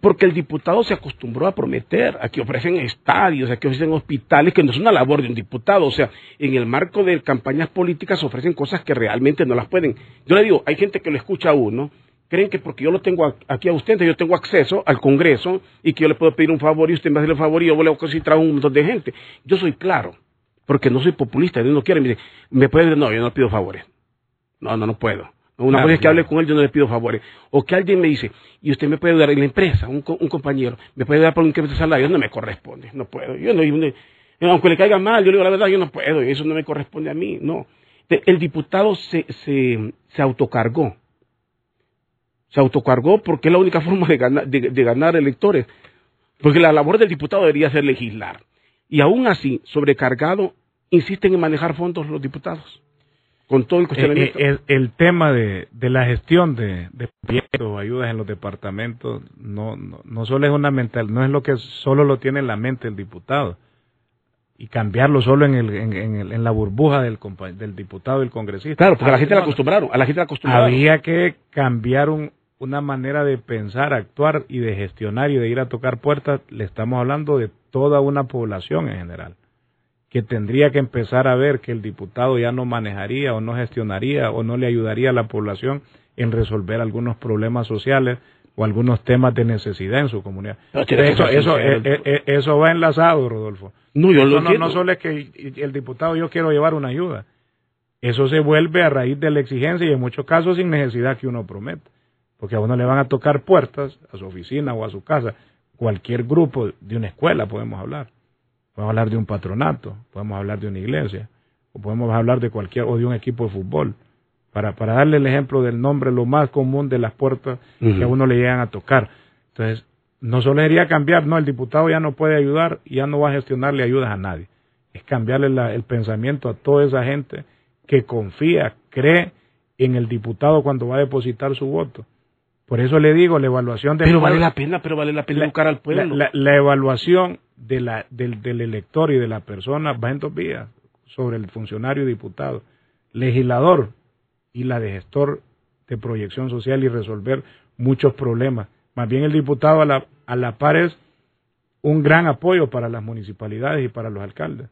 Porque el diputado se acostumbró a prometer, a que ofrecen estadios, a que ofrecen hospitales, que no es una labor de un diputado. O sea, en el marco de campañas políticas ofrecen cosas que realmente no las pueden. Yo le digo, hay gente que lo escucha a uno creen que porque yo lo tengo aquí a usted, yo tengo acceso al Congreso y que yo le puedo pedir un favor y usted me hace el favor y yo voy a concentrar un montón de gente. Yo soy claro, porque no soy populista, Dios no quiere, me me puede decir, no, yo no le pido favores. No, no, no puedo. Una cosa es que hable con él, yo no le pido favores. O que alguien me dice, y usted me puede ayudar en la empresa, un, compañero, me puede dar por un incremento de salario, no me corresponde, no puedo. Yo no, aunque le caiga mal, yo le digo la verdad, yo no puedo, eso no me corresponde a mí, no. El diputado se, se, se autocargó se autocargó porque es la única forma de ganar, de, ganar electores. Porque la labor del diputado debería ser legislar. Y aún así, sobrecargado, insisten en manejar fondos los diputados. Con todo el cuestionamiento. Eh, eh, el, tema de, la gestión de, de proyectos o ayudas en los departamentos no, no, solo es una mental, no es lo que solo lo tiene en la mente el diputado. Y cambiarlo solo en, el, en, en, la burbuja del, del diputado y del congresista. Claro, porque a la gente la acostumbraron. A la gente la acostumbraron. Había que cambiar un, una manera de pensar, actuar y de gestionar y de ir a tocar puertas, le estamos hablando de toda una población en general, que tendría que empezar a ver que el diputado ya no manejaría o no gestionaría o no le ayudaría a la población en resolver algunos problemas sociales o algunos temas de necesidad en su comunidad. eso, eso, eh, eh, eh, eso va enlazado, Rodolfo. No, yo no, no solo es que el diputado yo quiero llevar una ayuda. Eso se vuelve a raíz de la exigencia y en muchos casos sin necesidad que uno prometa porque a uno le van a tocar puertas a su oficina o a su casa, cualquier grupo de una escuela podemos hablar. Podemos hablar de un patronato, podemos hablar de una iglesia, o podemos hablar de cualquier, o de un equipo de fútbol. Para, para darle el ejemplo del nombre, lo más común de las puertas que a uno le llegan a tocar. Entonces, no solo sería cambiar, no, el diputado ya no puede ayudar ya no va a gestionarle ayudas a nadie. Es cambiarle el pensamiento a toda esa gente que confía, cree en el diputado cuando va a depositar su voto. Por eso le digo, la evaluación de... Pero vale la pena, pero vale la pena educar al pueblo. La, evaluación de la, del, del elector y de la persona va en dos vías sobre el funcionario y diputado. Legislador y la de gestor de proyección social y resolver muchos problemas. Más bien el diputado a la, a la par es un gran apoyo para las municipalidades y para los alcaldes.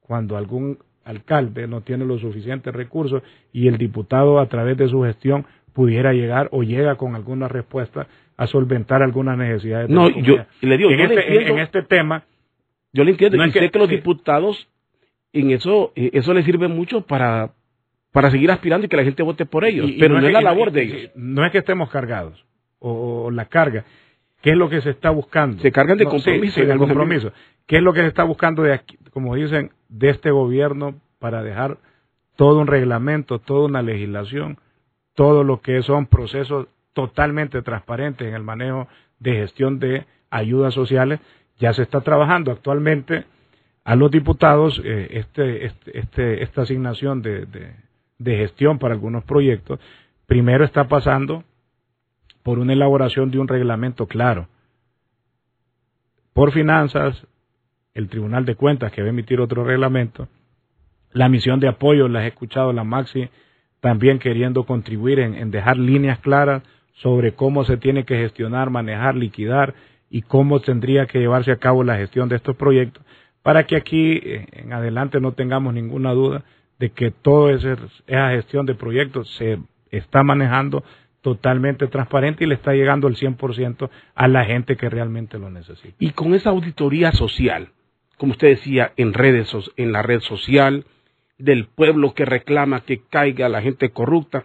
Cuando algún alcalde no tiene los suficientes recursos y el diputado a través de su gestión pudiera llegar o llega con alguna respuesta a solventar algunas necesidades. no, yo le digo, en, este, en, este tema, yo le entiendo y sé que los diputados en eso eh, eso les sirve mucho para para seguir aspirando y que la gente vote por ellos, pero no, es, la labor de ellos. No es que estemos cargados o, la carga. ¿Qué es lo que se está buscando? Se cargan de compromiso. de compromiso. ¿Qué es lo que se está buscando de aquí, como dicen, de este gobierno para dejar todo un reglamento, toda una legislación, todo lo que son procesos totalmente transparentes en el manejo de gestión de ayudas sociales? Ya se está trabajando actualmente a los diputados eh, este, este, este, esta asignación de, gestión para algunos proyectos, primero está pasando por una elaboración de un reglamento claro. Por finanzas, el Tribunal de Cuentas que va a emitir otro reglamento, la misión de apoyo, la he escuchado la Maxi, también queriendo contribuir en dejar líneas claras sobre cómo se tiene que gestionar, manejar, liquidar y cómo tendría que llevarse a cabo la gestión de estos proyectos, para que aquí eh, en adelante no tengamos ninguna duda de que toda esa gestión de proyectos se está manejando totalmente transparente y le está llegando el 100% a la gente que realmente lo necesita. Y con esa auditoría social, como usted decía, en redes, en la red social, del pueblo que reclama que caiga la gente corrupta,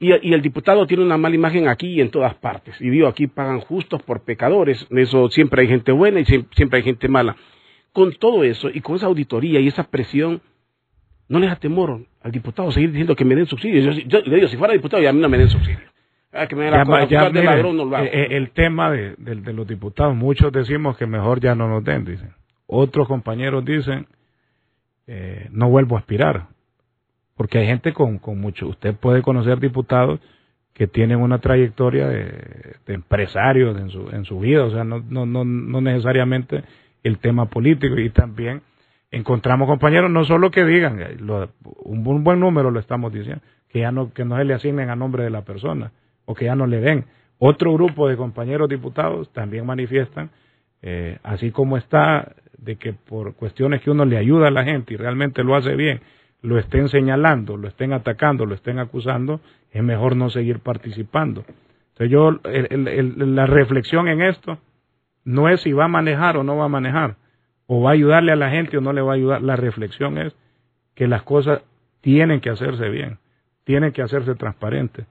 y, el diputado tiene una mala imagen aquí y en todas partes. Y digo, aquí pagan justos por pecadores, eso siempre hay gente buena y siempre hay gente mala. Con todo eso y con esa auditoría y esa presión, no les da temor al diputado seguir diciendo que me den subsidios. Yo, le digo, si fuera diputado, ya a mí no me den subsidios. Ah, que me ya, de ladrón, no lo hago. Eh, eh, el tema de, los diputados, muchos decimos que mejor ya no nos den, dicen. Otros compañeros dicen, eh, no vuelvo a aspirar. Porque hay gente con, con mucho. Usted puede conocer diputados que tienen una trayectoria de, empresarios en su, en su vida, o sea, no, no, no, no necesariamente el tema político y también encontramos compañeros no solo que digan, eh, un, buen número lo estamos diciendo, que ya no, que no se le asignen a nombre de la persona o que ya no le den. Otro grupo de compañeros diputados también manifiestan, eh, así como está, de que por cuestiones que uno le ayuda a la gente y realmente lo hace bien, lo estén señalando, lo estén atacando, lo estén acusando, es mejor no seguir participando. Entonces yo, la reflexión en esto no es si va a manejar o no va a manejar, o va a ayudarle a la gente o no le va a ayudar. La reflexión es que las cosas tienen que hacerse bien, tienen que hacerse transparentes,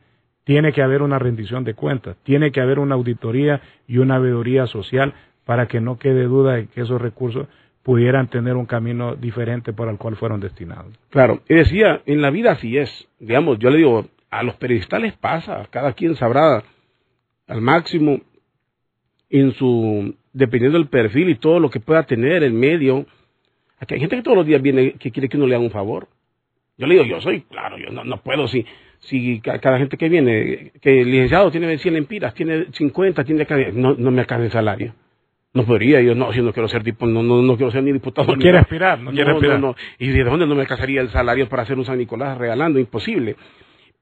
tiene que haber una rendición de cuentas, tiene que haber una auditoría y una veeduría social para que no quede duda de que esos recursos pudieran tener un camino diferente para el cual fueron destinados. Claro, y decía, en la vida así es, digamos, yo le digo, a los periodistas les pasa, cada quien sabrá al máximo en su dependiendo del perfil y todo lo que pueda tener el medio. Aquí hay gente que todos los días viene que quiere que uno le haga un favor. Yo le digo, yo soy, claro, yo no, no puedo, si, si cada gente que viene, que el licenciado tiene 100 lempiras, tiene 50, tiene no, no me alcanza el salario. No podría, yo no, yo no quiero ser tipo, no, no, no quiero ser ni diputado. No quiere aspirar, no, quiere aspirar. ¿Y de dónde no me alcanzaría el salario para hacer un San Nicolás regalando? Imposible.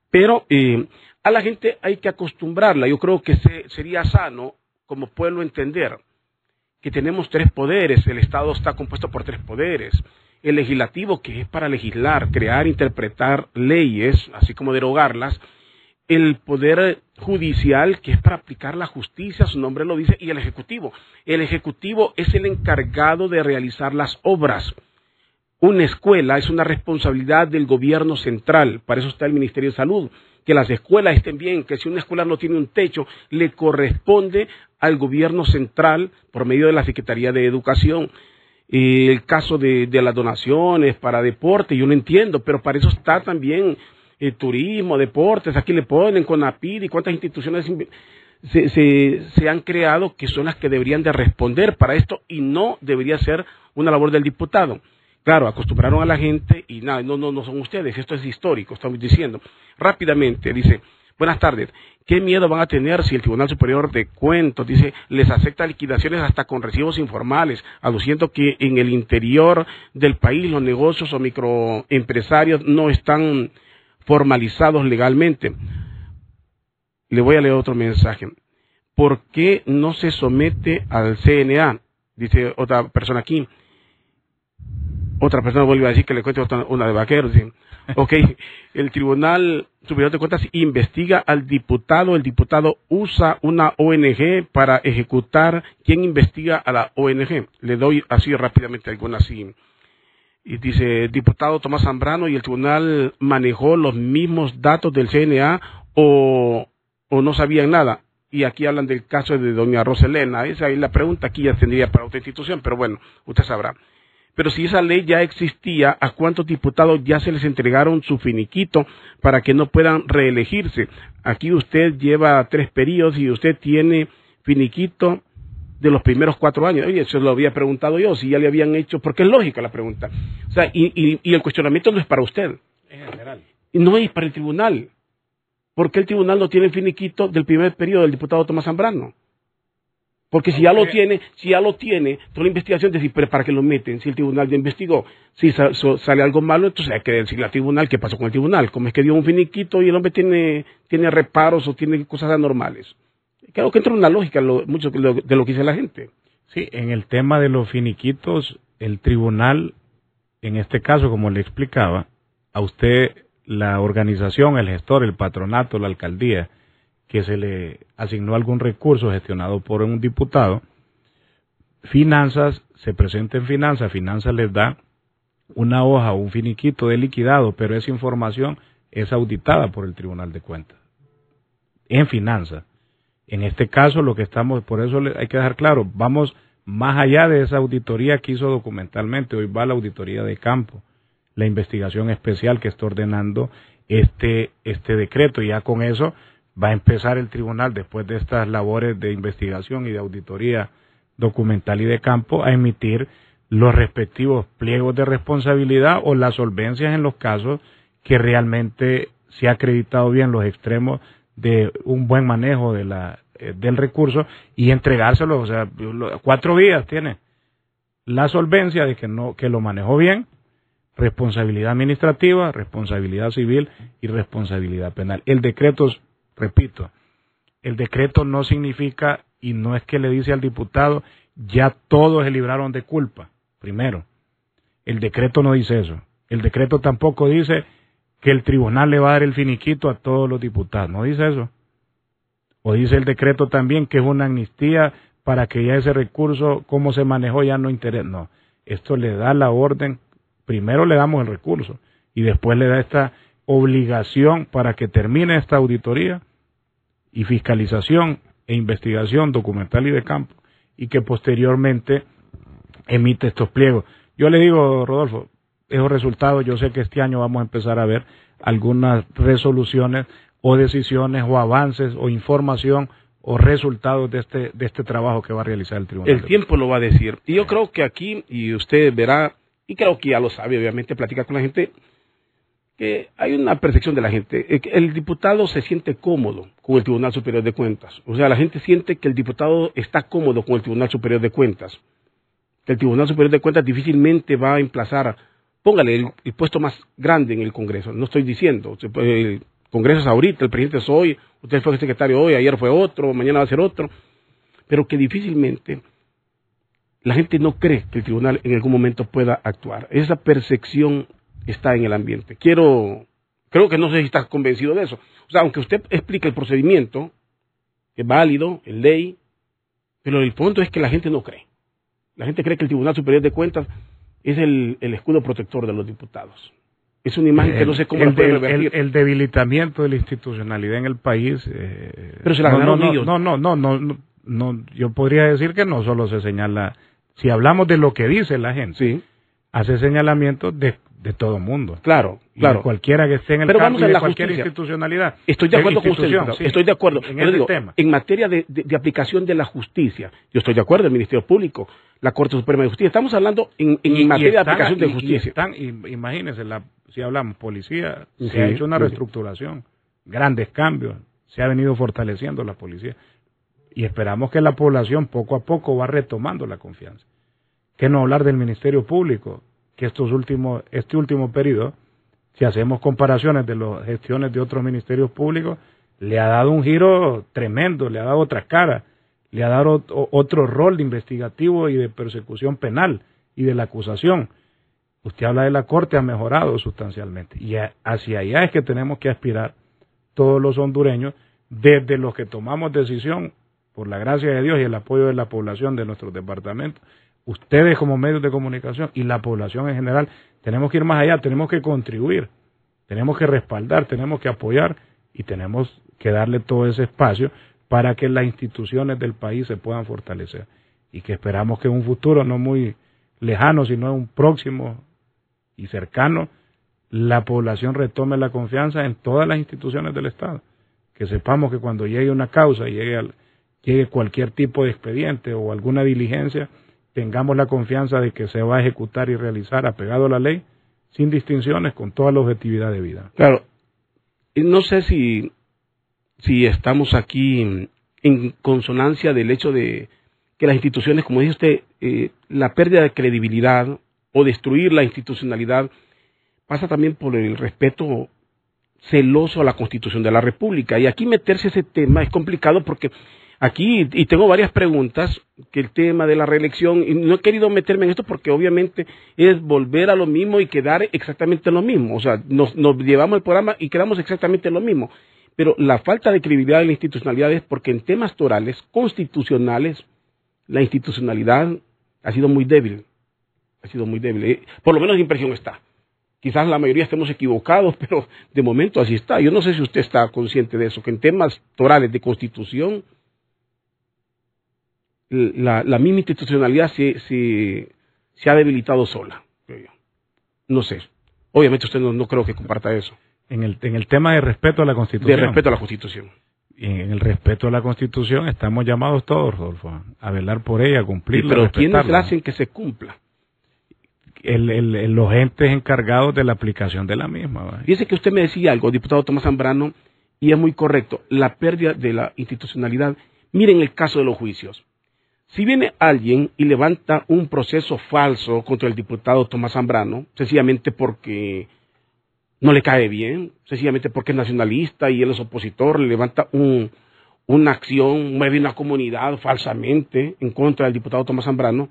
Pero eh, a la gente hay que acostumbrarla. Yo creo que se, sería sano como pueblo entender que tenemos tres poderes, el Estado está compuesto por tres poderes, el legislativo que es para legislar, crear, interpretar leyes, así como derogarlas, el poder judicial que es para aplicar la justicia, su nombre lo dice, y el ejecutivo. El ejecutivo es el encargado de realizar las obras. Una escuela es una responsabilidad del gobierno central, para eso está el Ministerio de Salud que las escuelas estén bien, que si una escuela no tiene un techo, le corresponde al gobierno central por medio de la Secretaría de Educación. el caso de, las donaciones para deporte, yo no entiendo, pero para eso está también el turismo, deportes, aquí le ponen con APID y cuántas instituciones se, se, se, han creado que son las que deberían de responder para esto y no debería ser una labor del diputado. Claro, acostumbraron a la gente y nada, no, no, no son ustedes, esto es histórico, estamos diciendo. Rápidamente, dice, Buenas tardes. ¿Qué miedo van a tener si el Tribunal Superior de Cuentos dice les acepta liquidaciones hasta con recibos informales, aduciendo que en el interior del país los negocios o microempresarios no están formalizados legalmente? Le voy a leer otro mensaje. ¿Por qué no se somete al CNA? Dice otra persona aquí. Otra persona vuelve a decir que le cuente una de vaqueros. Dice, ok, el Tribunal Superior de Cuentas investiga al diputado, el diputado usa una ONG para ejecutar. ¿Quién investiga a la ONG? Le doy así rápidamente alguna así. Y dice, diputado Tomás Zambrano y el tribunal manejó los mismos datos del CNA o, o no sabían nada. Y aquí hablan del caso de doña Roselena. Esa es la pregunta, aquí ya tendría para otra institución, pero bueno, usted sabrá. Pero si esa ley ya existía, ¿a cuántos diputados ya se les entregaron su finiquito para que no puedan reelegirse? Aquí usted lleva tres periodos y usted tiene finiquito de los primeros cuatro años. Oye, eso lo había preguntado yo, si ya le habían hecho, porque es lógica la pregunta. O sea, y, y el cuestionamiento no es para usted. En general. No es para el tribunal. ¿Por qué el tribunal no tiene el finiquito del primer periodo del diputado Tomás Zambrano? Porque si ya lo tiene, si ya lo tiene, toda la investigación, decir, pero ¿para qué lo meten? Si el tribunal ya investigó, si sale algo malo, entonces hay que decirle al tribunal qué pasó con el tribunal. Como es que dio un finiquito y el hombre tiene, tiene reparos o tiene cosas anormales. Creo que entra en una lógica mucho lo, de lo que dice la gente. Sí, en el tema de los finiquitos, el tribunal, en este caso, como le explicaba, a usted la organización, el gestor, el patronato, la alcaldía, que se le asignó algún recurso gestionado por un diputado, Finanzas se presenta en Finanzas, Finanzas les da una hoja un finiquito de liquidado, pero esa información es auditada por el Tribunal de Cuentas en Finanzas. En este caso, lo que estamos, por eso hay que dejar claro, vamos más allá de esa auditoría que hizo documentalmente, hoy va la auditoría de campo, la investigación especial que está ordenando este, este decreto, y ya con eso va a empezar el tribunal, después de estas labores de investigación y de auditoría documental y de campo, a emitir los respectivos pliegos de responsabilidad o las solvencias en los casos que realmente se ha acreditado bien los extremos de un buen manejo de la, eh, del recurso y entregárselo, o sea, cuatro vías tiene la solvencia de que no que lo manejó bien, responsabilidad administrativa, responsabilidad civil y responsabilidad penal. El decreto repito, el decreto no significa y no es que le dice al diputado ya todos se libraron de culpa. Primero, el decreto no dice eso. El decreto tampoco dice que el tribunal le va a dar el finiquito a todos los diputados. No dice eso. O dice el decreto también que es una amnistía para que ya ese recurso, cómo se manejó, ya no interesa. No, esto le da la orden. Primero le damos el recurso y después le da esta obligación para que termine esta auditoría y fiscalización e investigación documental y de campo y que posteriormente emite estos pliegos. Yo le digo, Rodolfo, esos resultados, yo sé que este año vamos a empezar a ver algunas resoluciones o decisiones o avances o información o resultados de este, de este trabajo que va a realizar el tribunal. El tiempo lo va a decir. Y yo creo que aquí, y usted verá, y creo que ya lo sabe, obviamente, platica con la gente, que hay una percepción de la gente. El diputado se siente cómodo con el Tribunal Superior de Cuentas. O sea, la gente siente que el diputado está cómodo con el Tribunal Superior de Cuentas. Que el Tribunal Superior de Cuentas difícilmente va a emplazar, póngale el, puesto más grande en el Congreso. No estoy diciendo, el Congreso es ahorita, el presidente es hoy, usted fue secretario hoy, ayer fue otro, mañana va a ser otro. Pero que difícilmente la gente no cree que el tribunal en algún momento pueda actuar. Esa percepción está en el ambiente. Quiero, creo que no sé si estás convencido de eso. O sea, aunque usted explique el procedimiento, es válido, es ley, pero el punto es que la gente no cree. La gente cree que el Tribunal Superior de Cuentas es el, escudo protector de los diputados. Es una imagen que no sé cómo el, el, el, debilitamiento de la institucionalidad en el país. Eh, pero se la no, no, no, no, no, no, no, yo podría decir que no solo se señala, si hablamos de lo que dice la gente, sí. hace señalamiento de de todo mundo. Claro, claro. cualquiera que esté en el Pero vamos de la cualquier institucionalidad. Estoy de acuerdo con usted. estoy de acuerdo. En, digo, en materia de, aplicación de la justicia, yo estoy de acuerdo, el Ministerio Público, la Corte Suprema de Justicia. Estamos hablando en, materia de aplicación de justicia. Están, imagínense, la, si hablamos, policía, se ha hecho una reestructuración. grandes cambios, se ha venido fortaleciendo la policía y esperamos que la población poco a poco va retomando la confianza. Que no hablar del Ministerio Público, que estos últimos, este último periodo, si hacemos comparaciones de las gestiones de otros ministerios públicos, le ha dado un giro tremendo, le ha dado otra cara, le ha dado otro rol de investigativo y de persecución penal y de la acusación. Usted habla de la Corte, ha mejorado sustancialmente. Y hacia allá es que tenemos que aspirar todos los hondureños, desde los que tomamos decisión, por la gracia de Dios y el apoyo de la población de nuestros departamentos, ustedes como medios de comunicación y la población en general, tenemos que ir más allá, tenemos que contribuir, tenemos que respaldar, tenemos que apoyar y tenemos que darle todo ese espacio para que las instituciones del país se puedan fortalecer y que esperamos que en un futuro no muy lejano, sino un próximo y cercano, la población retome la confianza en todas las instituciones del Estado. Que sepamos que cuando llegue una causa, llegue, llegue cualquier tipo de expediente o alguna diligencia, tengamos la confianza de que se va a ejecutar y realizar apegado a la ley, sin distinciones, con toda la objetividad de vida. Claro, no sé si, si estamos aquí en, consonancia del hecho de que las instituciones, como dice usted, eh, la pérdida de credibilidad o destruir la institucionalidad pasa también por el respeto celoso a la Constitución de la República. Y aquí meterse ese tema es complicado porque aquí, y tengo varias preguntas, que el tema de la reelección, y no he querido meterme en esto porque obviamente es volver a lo mismo y quedar exactamente lo mismo. O sea, nos, llevamos el programa y quedamos exactamente lo mismo. Pero la falta de credibilidad de la institucionalidad es porque en temas torales, constitucionales, la institucionalidad ha sido muy débil. Ha sido muy débil. Eh, por lo menos la impresión está. Quizás la mayoría estemos equivocados, pero de momento así está. Yo no sé si usted está consciente de eso, que en temas torales de constitución, la, misma institucionalidad se, se, ha debilitado sola. No sé. Obviamente usted no, creo que comparta eso. En el, en el tema de respeto a la Constitución. De respeto a la Constitución. En el respeto a la Constitución estamos llamados todos, Rodolfo, a velar por ella, a cumplirla. pero ¿quiénes la hacen que se cumpla? el, los entes encargados de la aplicación de la misma. Fíjese que usted me decía algo, diputado Tomás Zambrano, y es muy correcto, la pérdida de la institucionalidad. Miren el caso de los juicios. Si viene alguien y levanta un proceso falso contra el diputado Tomás Zambrano, sencillamente porque no le cae bien, sencillamente porque es nacionalista y él es opositor, le levanta un, una acción, mueve una comunidad falsamente en contra del diputado Tomás Zambrano,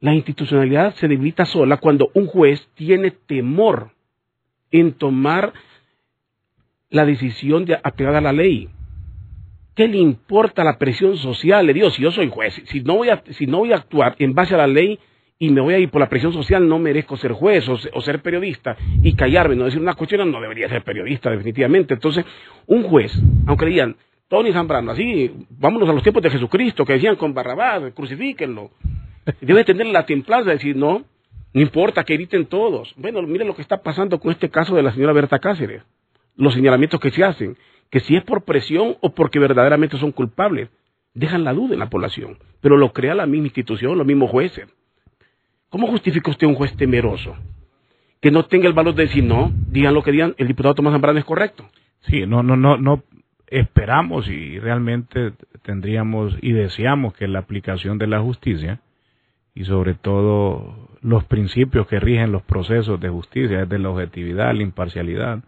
la institucionalidad se debilita sola cuando un juez tiene temor en tomar la decisión de apegar a la ley. ¿Qué le importa la presión social? Le digo, si yo soy juez, si no voy a, si no voy a actuar en base a la ley y me voy a ir por la presión social, no merezco ser juez o, ser periodista y callarme, no decir una cuestión, no debería ser periodista definitivamente. Entonces, un juez, aunque digan, Tony Zambrano, así, vámonos a los tiempos de Jesucristo, que decían con Barrabás, crucifíquenlo. Debe tener la templanza de decir, no, no importa que griten todos. Bueno, mire lo que está pasando con este caso de la señora Berta Cáceres. Los señalamientos que se hacen, que si es por presión o porque verdaderamente son culpables, dejan la duda en la población. Pero lo crea la misma institución, los mismos jueces. ¿Cómo justifica usted un juez temeroso? Que no tenga el valor de decir, no, digan lo que digan, el diputado Tomás Zambrano es correcto. Sí, no, no, no, no esperamos y realmente tendríamos y deseamos que la aplicación de la justicia y sobre todo los principios que rigen los procesos de justicia, desde la objetividad, la imparcialidad,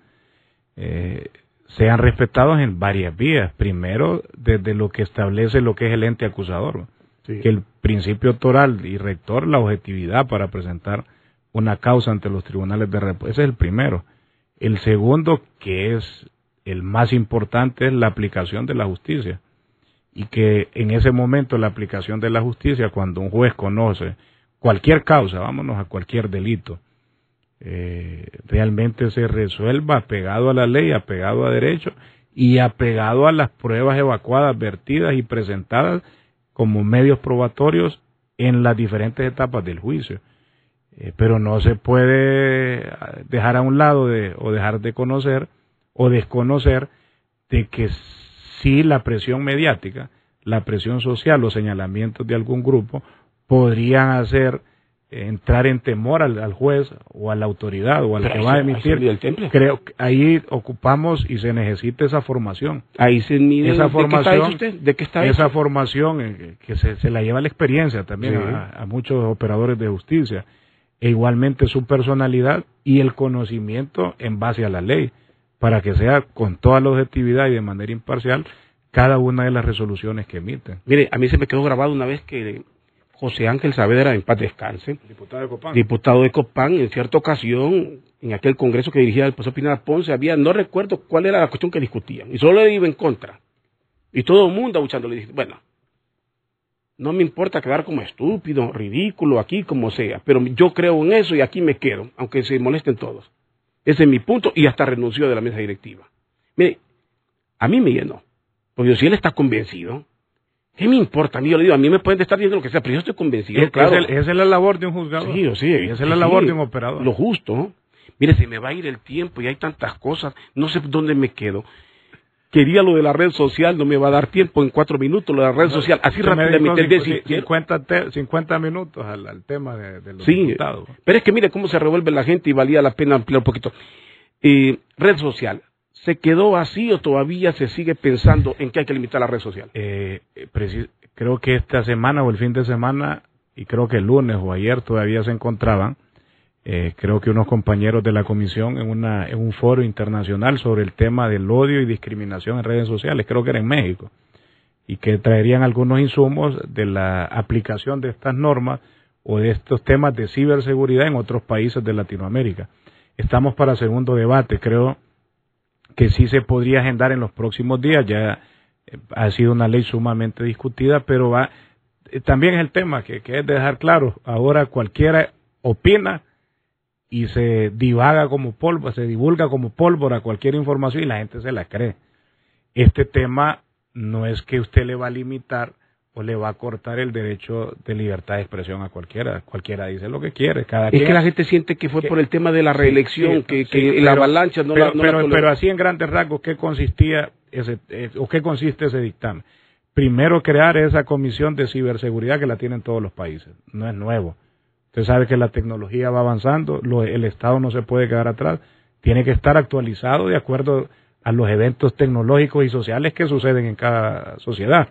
eh, sean respetados en varias vías. Primero, desde lo que establece lo que es el ente acusador, que el principio toral y rector, la objetividad para presentar una causa ante los tribunales de respuesta. Ese es el primero. El segundo, que es el más importante, es la aplicación de la justicia y que en ese momento la aplicación de la justicia, cuando un juez conoce cualquier causa, vámonos a cualquier delito, eh, realmente se resuelva apegado a la ley, apegado a derecho y apegado a las pruebas evacuadas, vertidas y presentadas como medios probatorios en las diferentes etapas del juicio. Eh, pero no se puede dejar a un lado de, o dejar de conocer o desconocer de que si la presión mediática, la presión social, los señalamientos de algún grupo podrían hacer entrar en temor al, juez o a la autoridad o al que va a emitir. Temple. Creo que ahí ocupamos y se necesita esa formación. Ahí se mide esa formación, ¿De qué está Esa formación eh, que se, la lleva la experiencia también a, muchos operadores de justicia e igualmente su personalidad y el conocimiento en base a la ley para que sea con toda la objetividad y de manera imparcial cada una de las resoluciones que emiten. Mire, a mí se me quedó grabado una vez que José Ángel Saavedra, en paz descanse, diputado de Copán, diputado de Copán, en cierta ocasión, en aquel congreso que dirigía el profesor Pineda Ponce, había, no recuerdo cuál era la cuestión que discutían, y solo le iba en contra. Y todo el mundo abuchando le dije, bueno, no me importa quedar como estúpido, ridículo, aquí como sea, pero yo creo en eso y aquí me quedo, aunque se molesten todos. Ese es mi punto y hasta renunció de la mesa directiva. Mire, a mí me llenó, porque si él está convencido, ¿Qué me importa? A mí, yo le digo, a mí me pueden estar diciendo lo que sea, pero yo estoy convencido. Es, claro. esa es la labor de un juzgador. Sí, sí. Esa es la labor de un operador. Lo justo. Mire, se me va a ir el tiempo y hay tantas cosas, no sé dónde me quedo. Quería lo de la red social, no me va a dar tiempo en cuatro minutos, lo de la red social, así rápidamente. 50, 50 minutos al, tema de, los sí, Pero es que mire cómo se revuelve la gente y valía la pena ampliar un poquito. Eh, red social, ¿Se quedó así o todavía se sigue pensando en que hay que limitar la red social? Eh, creo que esta semana o el fin de semana, y creo que el lunes o ayer todavía se encontraban, eh, creo que unos compañeros de la comisión en, una, en un foro internacional sobre el tema del odio y discriminación en redes sociales, creo que era en México, y que traerían algunos insumos de la aplicación de estas normas o de estos temas de ciberseguridad en otros países de Latinoamérica. Estamos para segundo debate, creo que sí se podría agendar en los próximos días. Ya eh, ha sido una ley sumamente discutida, pero va eh, también es el tema que, que es dejar claro. Ahora cualquiera opina y se divaga como polvo, se divulga como pólvora cualquier información y la gente se la cree. Este tema no es que usted le va a limitar o le va a cortar el derecho de libertad de expresión a cualquiera. Cualquiera dice lo que quiere. Cada es que la gente siente que fue por el tema de la reelección, que, la avalancha no pero, la, no pero, así en grandes rasgos, ¿qué consistía ese, eh, o qué consiste ese dictamen? Primero, crear esa comisión de ciberseguridad que la tienen todos los países. No es nuevo. Usted sabe que la tecnología va avanzando, el Estado no se puede quedar atrás, tiene que estar actualizado de acuerdo a los eventos tecnológicos y sociales que suceden en cada sociedad.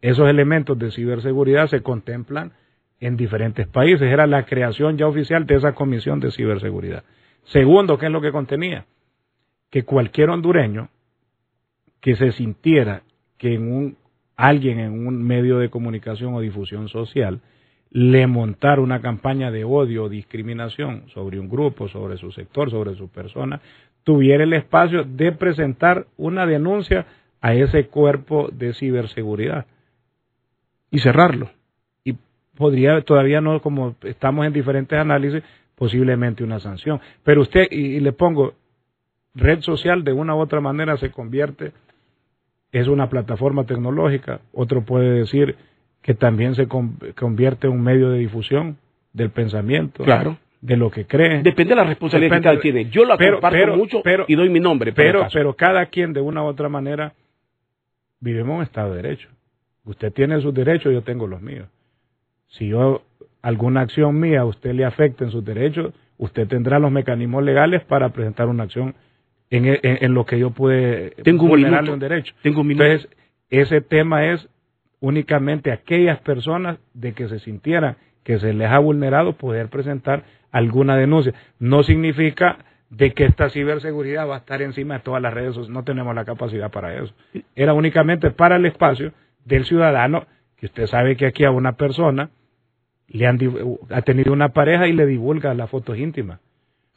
Esos elementos de ciberseguridad se contemplan en diferentes países. Era la creación ya oficial de esa comisión de ciberseguridad. Segundo, ¿qué es lo que contenía? Que cualquier hondureño que se sintiera que en un, alguien en un medio de comunicación o difusión social le montara una campaña de odio o discriminación sobre un grupo, sobre su sector, sobre su persona, tuviera el espacio de presentar una denuncia a ese cuerpo de ciberseguridad y cerrarlo. Y podría, todavía no, como estamos en diferentes análisis, posiblemente una sanción. Pero usted, y, le pongo, red social de una u otra manera se convierte, es una plataforma tecnológica, otro puede decir que también se convierte en un medio de difusión del pensamiento. Claro de lo que cree. Depende de la responsabilidad que cada tiene. Yo la comparto mucho y doy mi nombre. Pero, pero cada quien de una u otra manera vivimos en un Estado de Derecho. Usted tiene sus derechos, yo tengo los míos. Si yo alguna acción mía a usted le afecta en sus derechos, usted tendrá los mecanismos legales para presentar una acción en, e, lo que yo pude tengo vulnerarle un, derecho. Tengo un Entonces, ese tema es únicamente aquellas personas de que se sintieran que se les ha vulnerado poder presentar alguna denuncia. No significa de que esta ciberseguridad va a estar encima de todas las redes sociales. No tenemos la capacidad para eso. Era únicamente para el espacio del ciudadano, que usted sabe que aquí a una persona le han, ha tenido una pareja y le divulga las fotos íntimas.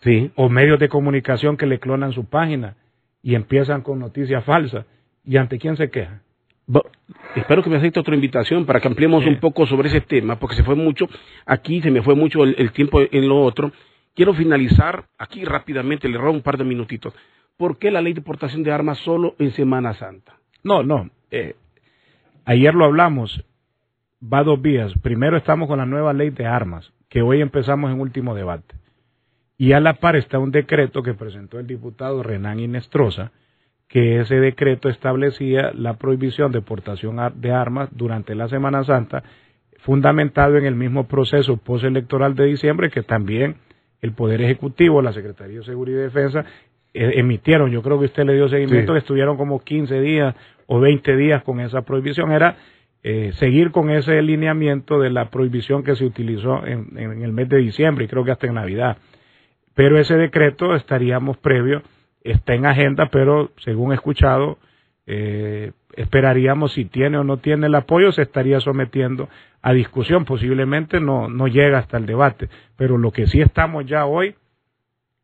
Sí. O medios de comunicación que le clonan su página y empiezan con noticias falsas. ¿Y ante quién se queja? espero que me acepte otra invitación para que ampliemos un poco sobre ese tema, porque se fue mucho, aquí se me fue mucho el tiempo en lo otro. Quiero finalizar aquí rápidamente, le robo un par de minutitos. ¿Por qué la ley de portación de armas solo en Semana Santa? No, no. Eh, ayer lo hablamos. Va dos vías. Primero estamos con la nueva ley de armas, que hoy empezamos en último debate. Y a la par está un decreto que presentó el diputado Renan Inestrosa, que ese decreto establecía la prohibición de portación de armas durante la Semana Santa fundamentado en el mismo proceso postelectoral de diciembre que también el Poder Ejecutivo, la Secretaría de Seguridad y Defensa eh, emitieron. Yo creo que usted le dio seguimiento, que estuvieron como 15 días o 20 días con esa prohibición. Era eh, seguir con ese lineamiento de la prohibición que se utilizó en, en, el mes de diciembre y creo que hasta en Navidad. Pero ese decreto estaríamos previo, está en agenda, pero según he escuchado, eh, esperaríamos si tiene o no tiene el apoyo, se estaría sometiendo a discusión, posiblemente no, no llega hasta el debate, pero lo que sí estamos ya hoy,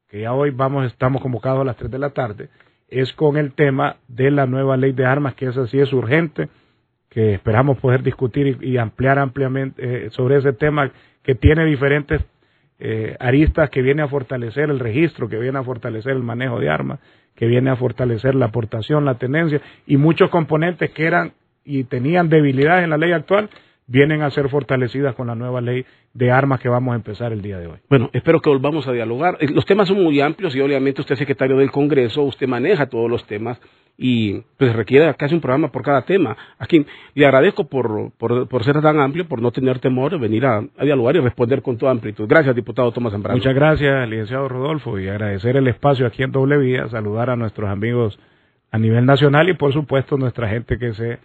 que ya hoy vamos, estamos convocados a las 3 de la tarde, es con el tema de la nueva ley de armas, que esa sí es urgente, que esperamos poder discutir y, ampliar ampliamente eh, sobre ese tema que tiene diferentes eh, aristas que viene a fortalecer el registro, que viene a fortalecer el manejo de armas, que viene a fortalecer la aportación, la tenencia y muchos componentes que eran y tenían debilidades en la ley actual vienen a ser fortalecidas con la nueva ley de armas que vamos a empezar el día de hoy. Bueno, espero que volvamos a dialogar. Eh, los temas son muy amplios y obviamente usted es secretario del Congreso, usted maneja todos los temas y pues requiere casi un programa por cada tema. Aquí le agradezco por, por, ser tan amplio, por no tener temor de venir a, dialogar y responder con toda amplitud. Gracias, diputado Tomás Zambrano. Muchas gracias, licenciado Rodolfo, y agradecer el espacio aquí en Doble Vía, saludar a nuestros amigos a nivel nacional y por supuesto nuestra gente que se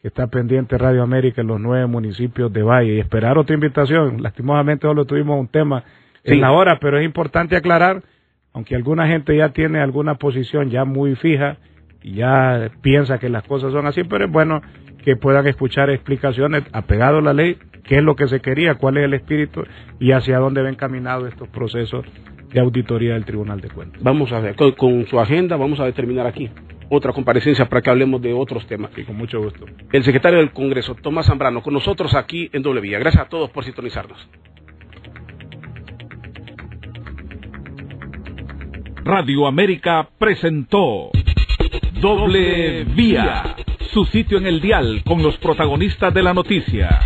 que está pendiente Radio América en los nueve municipios de Valle y esperar otra invitación. Lastimosamente solo tuvimos un tema en la hora, pero es importante aclarar, aunque alguna gente ya tiene alguna posición ya muy fija, y ya piensa que las cosas son así, pero es bueno que puedan escuchar explicaciones apegado a la ley, qué es lo que se quería, cuál es el espíritu y hacia dónde ven caminado estos procesos de auditoría del Tribunal de Cuentas. Vamos a ver, con, su agenda vamos a determinar aquí otra comparecencia para que hablemos de otros temas. Sí, con mucho gusto. El secretario del Congreso, Tomás Zambrano, con nosotros aquí en Doble Vía. Gracias a todos por sintonizarnos. Radio América presentó Doble Vía, su sitio en el dial con los protagonistas de la noticia.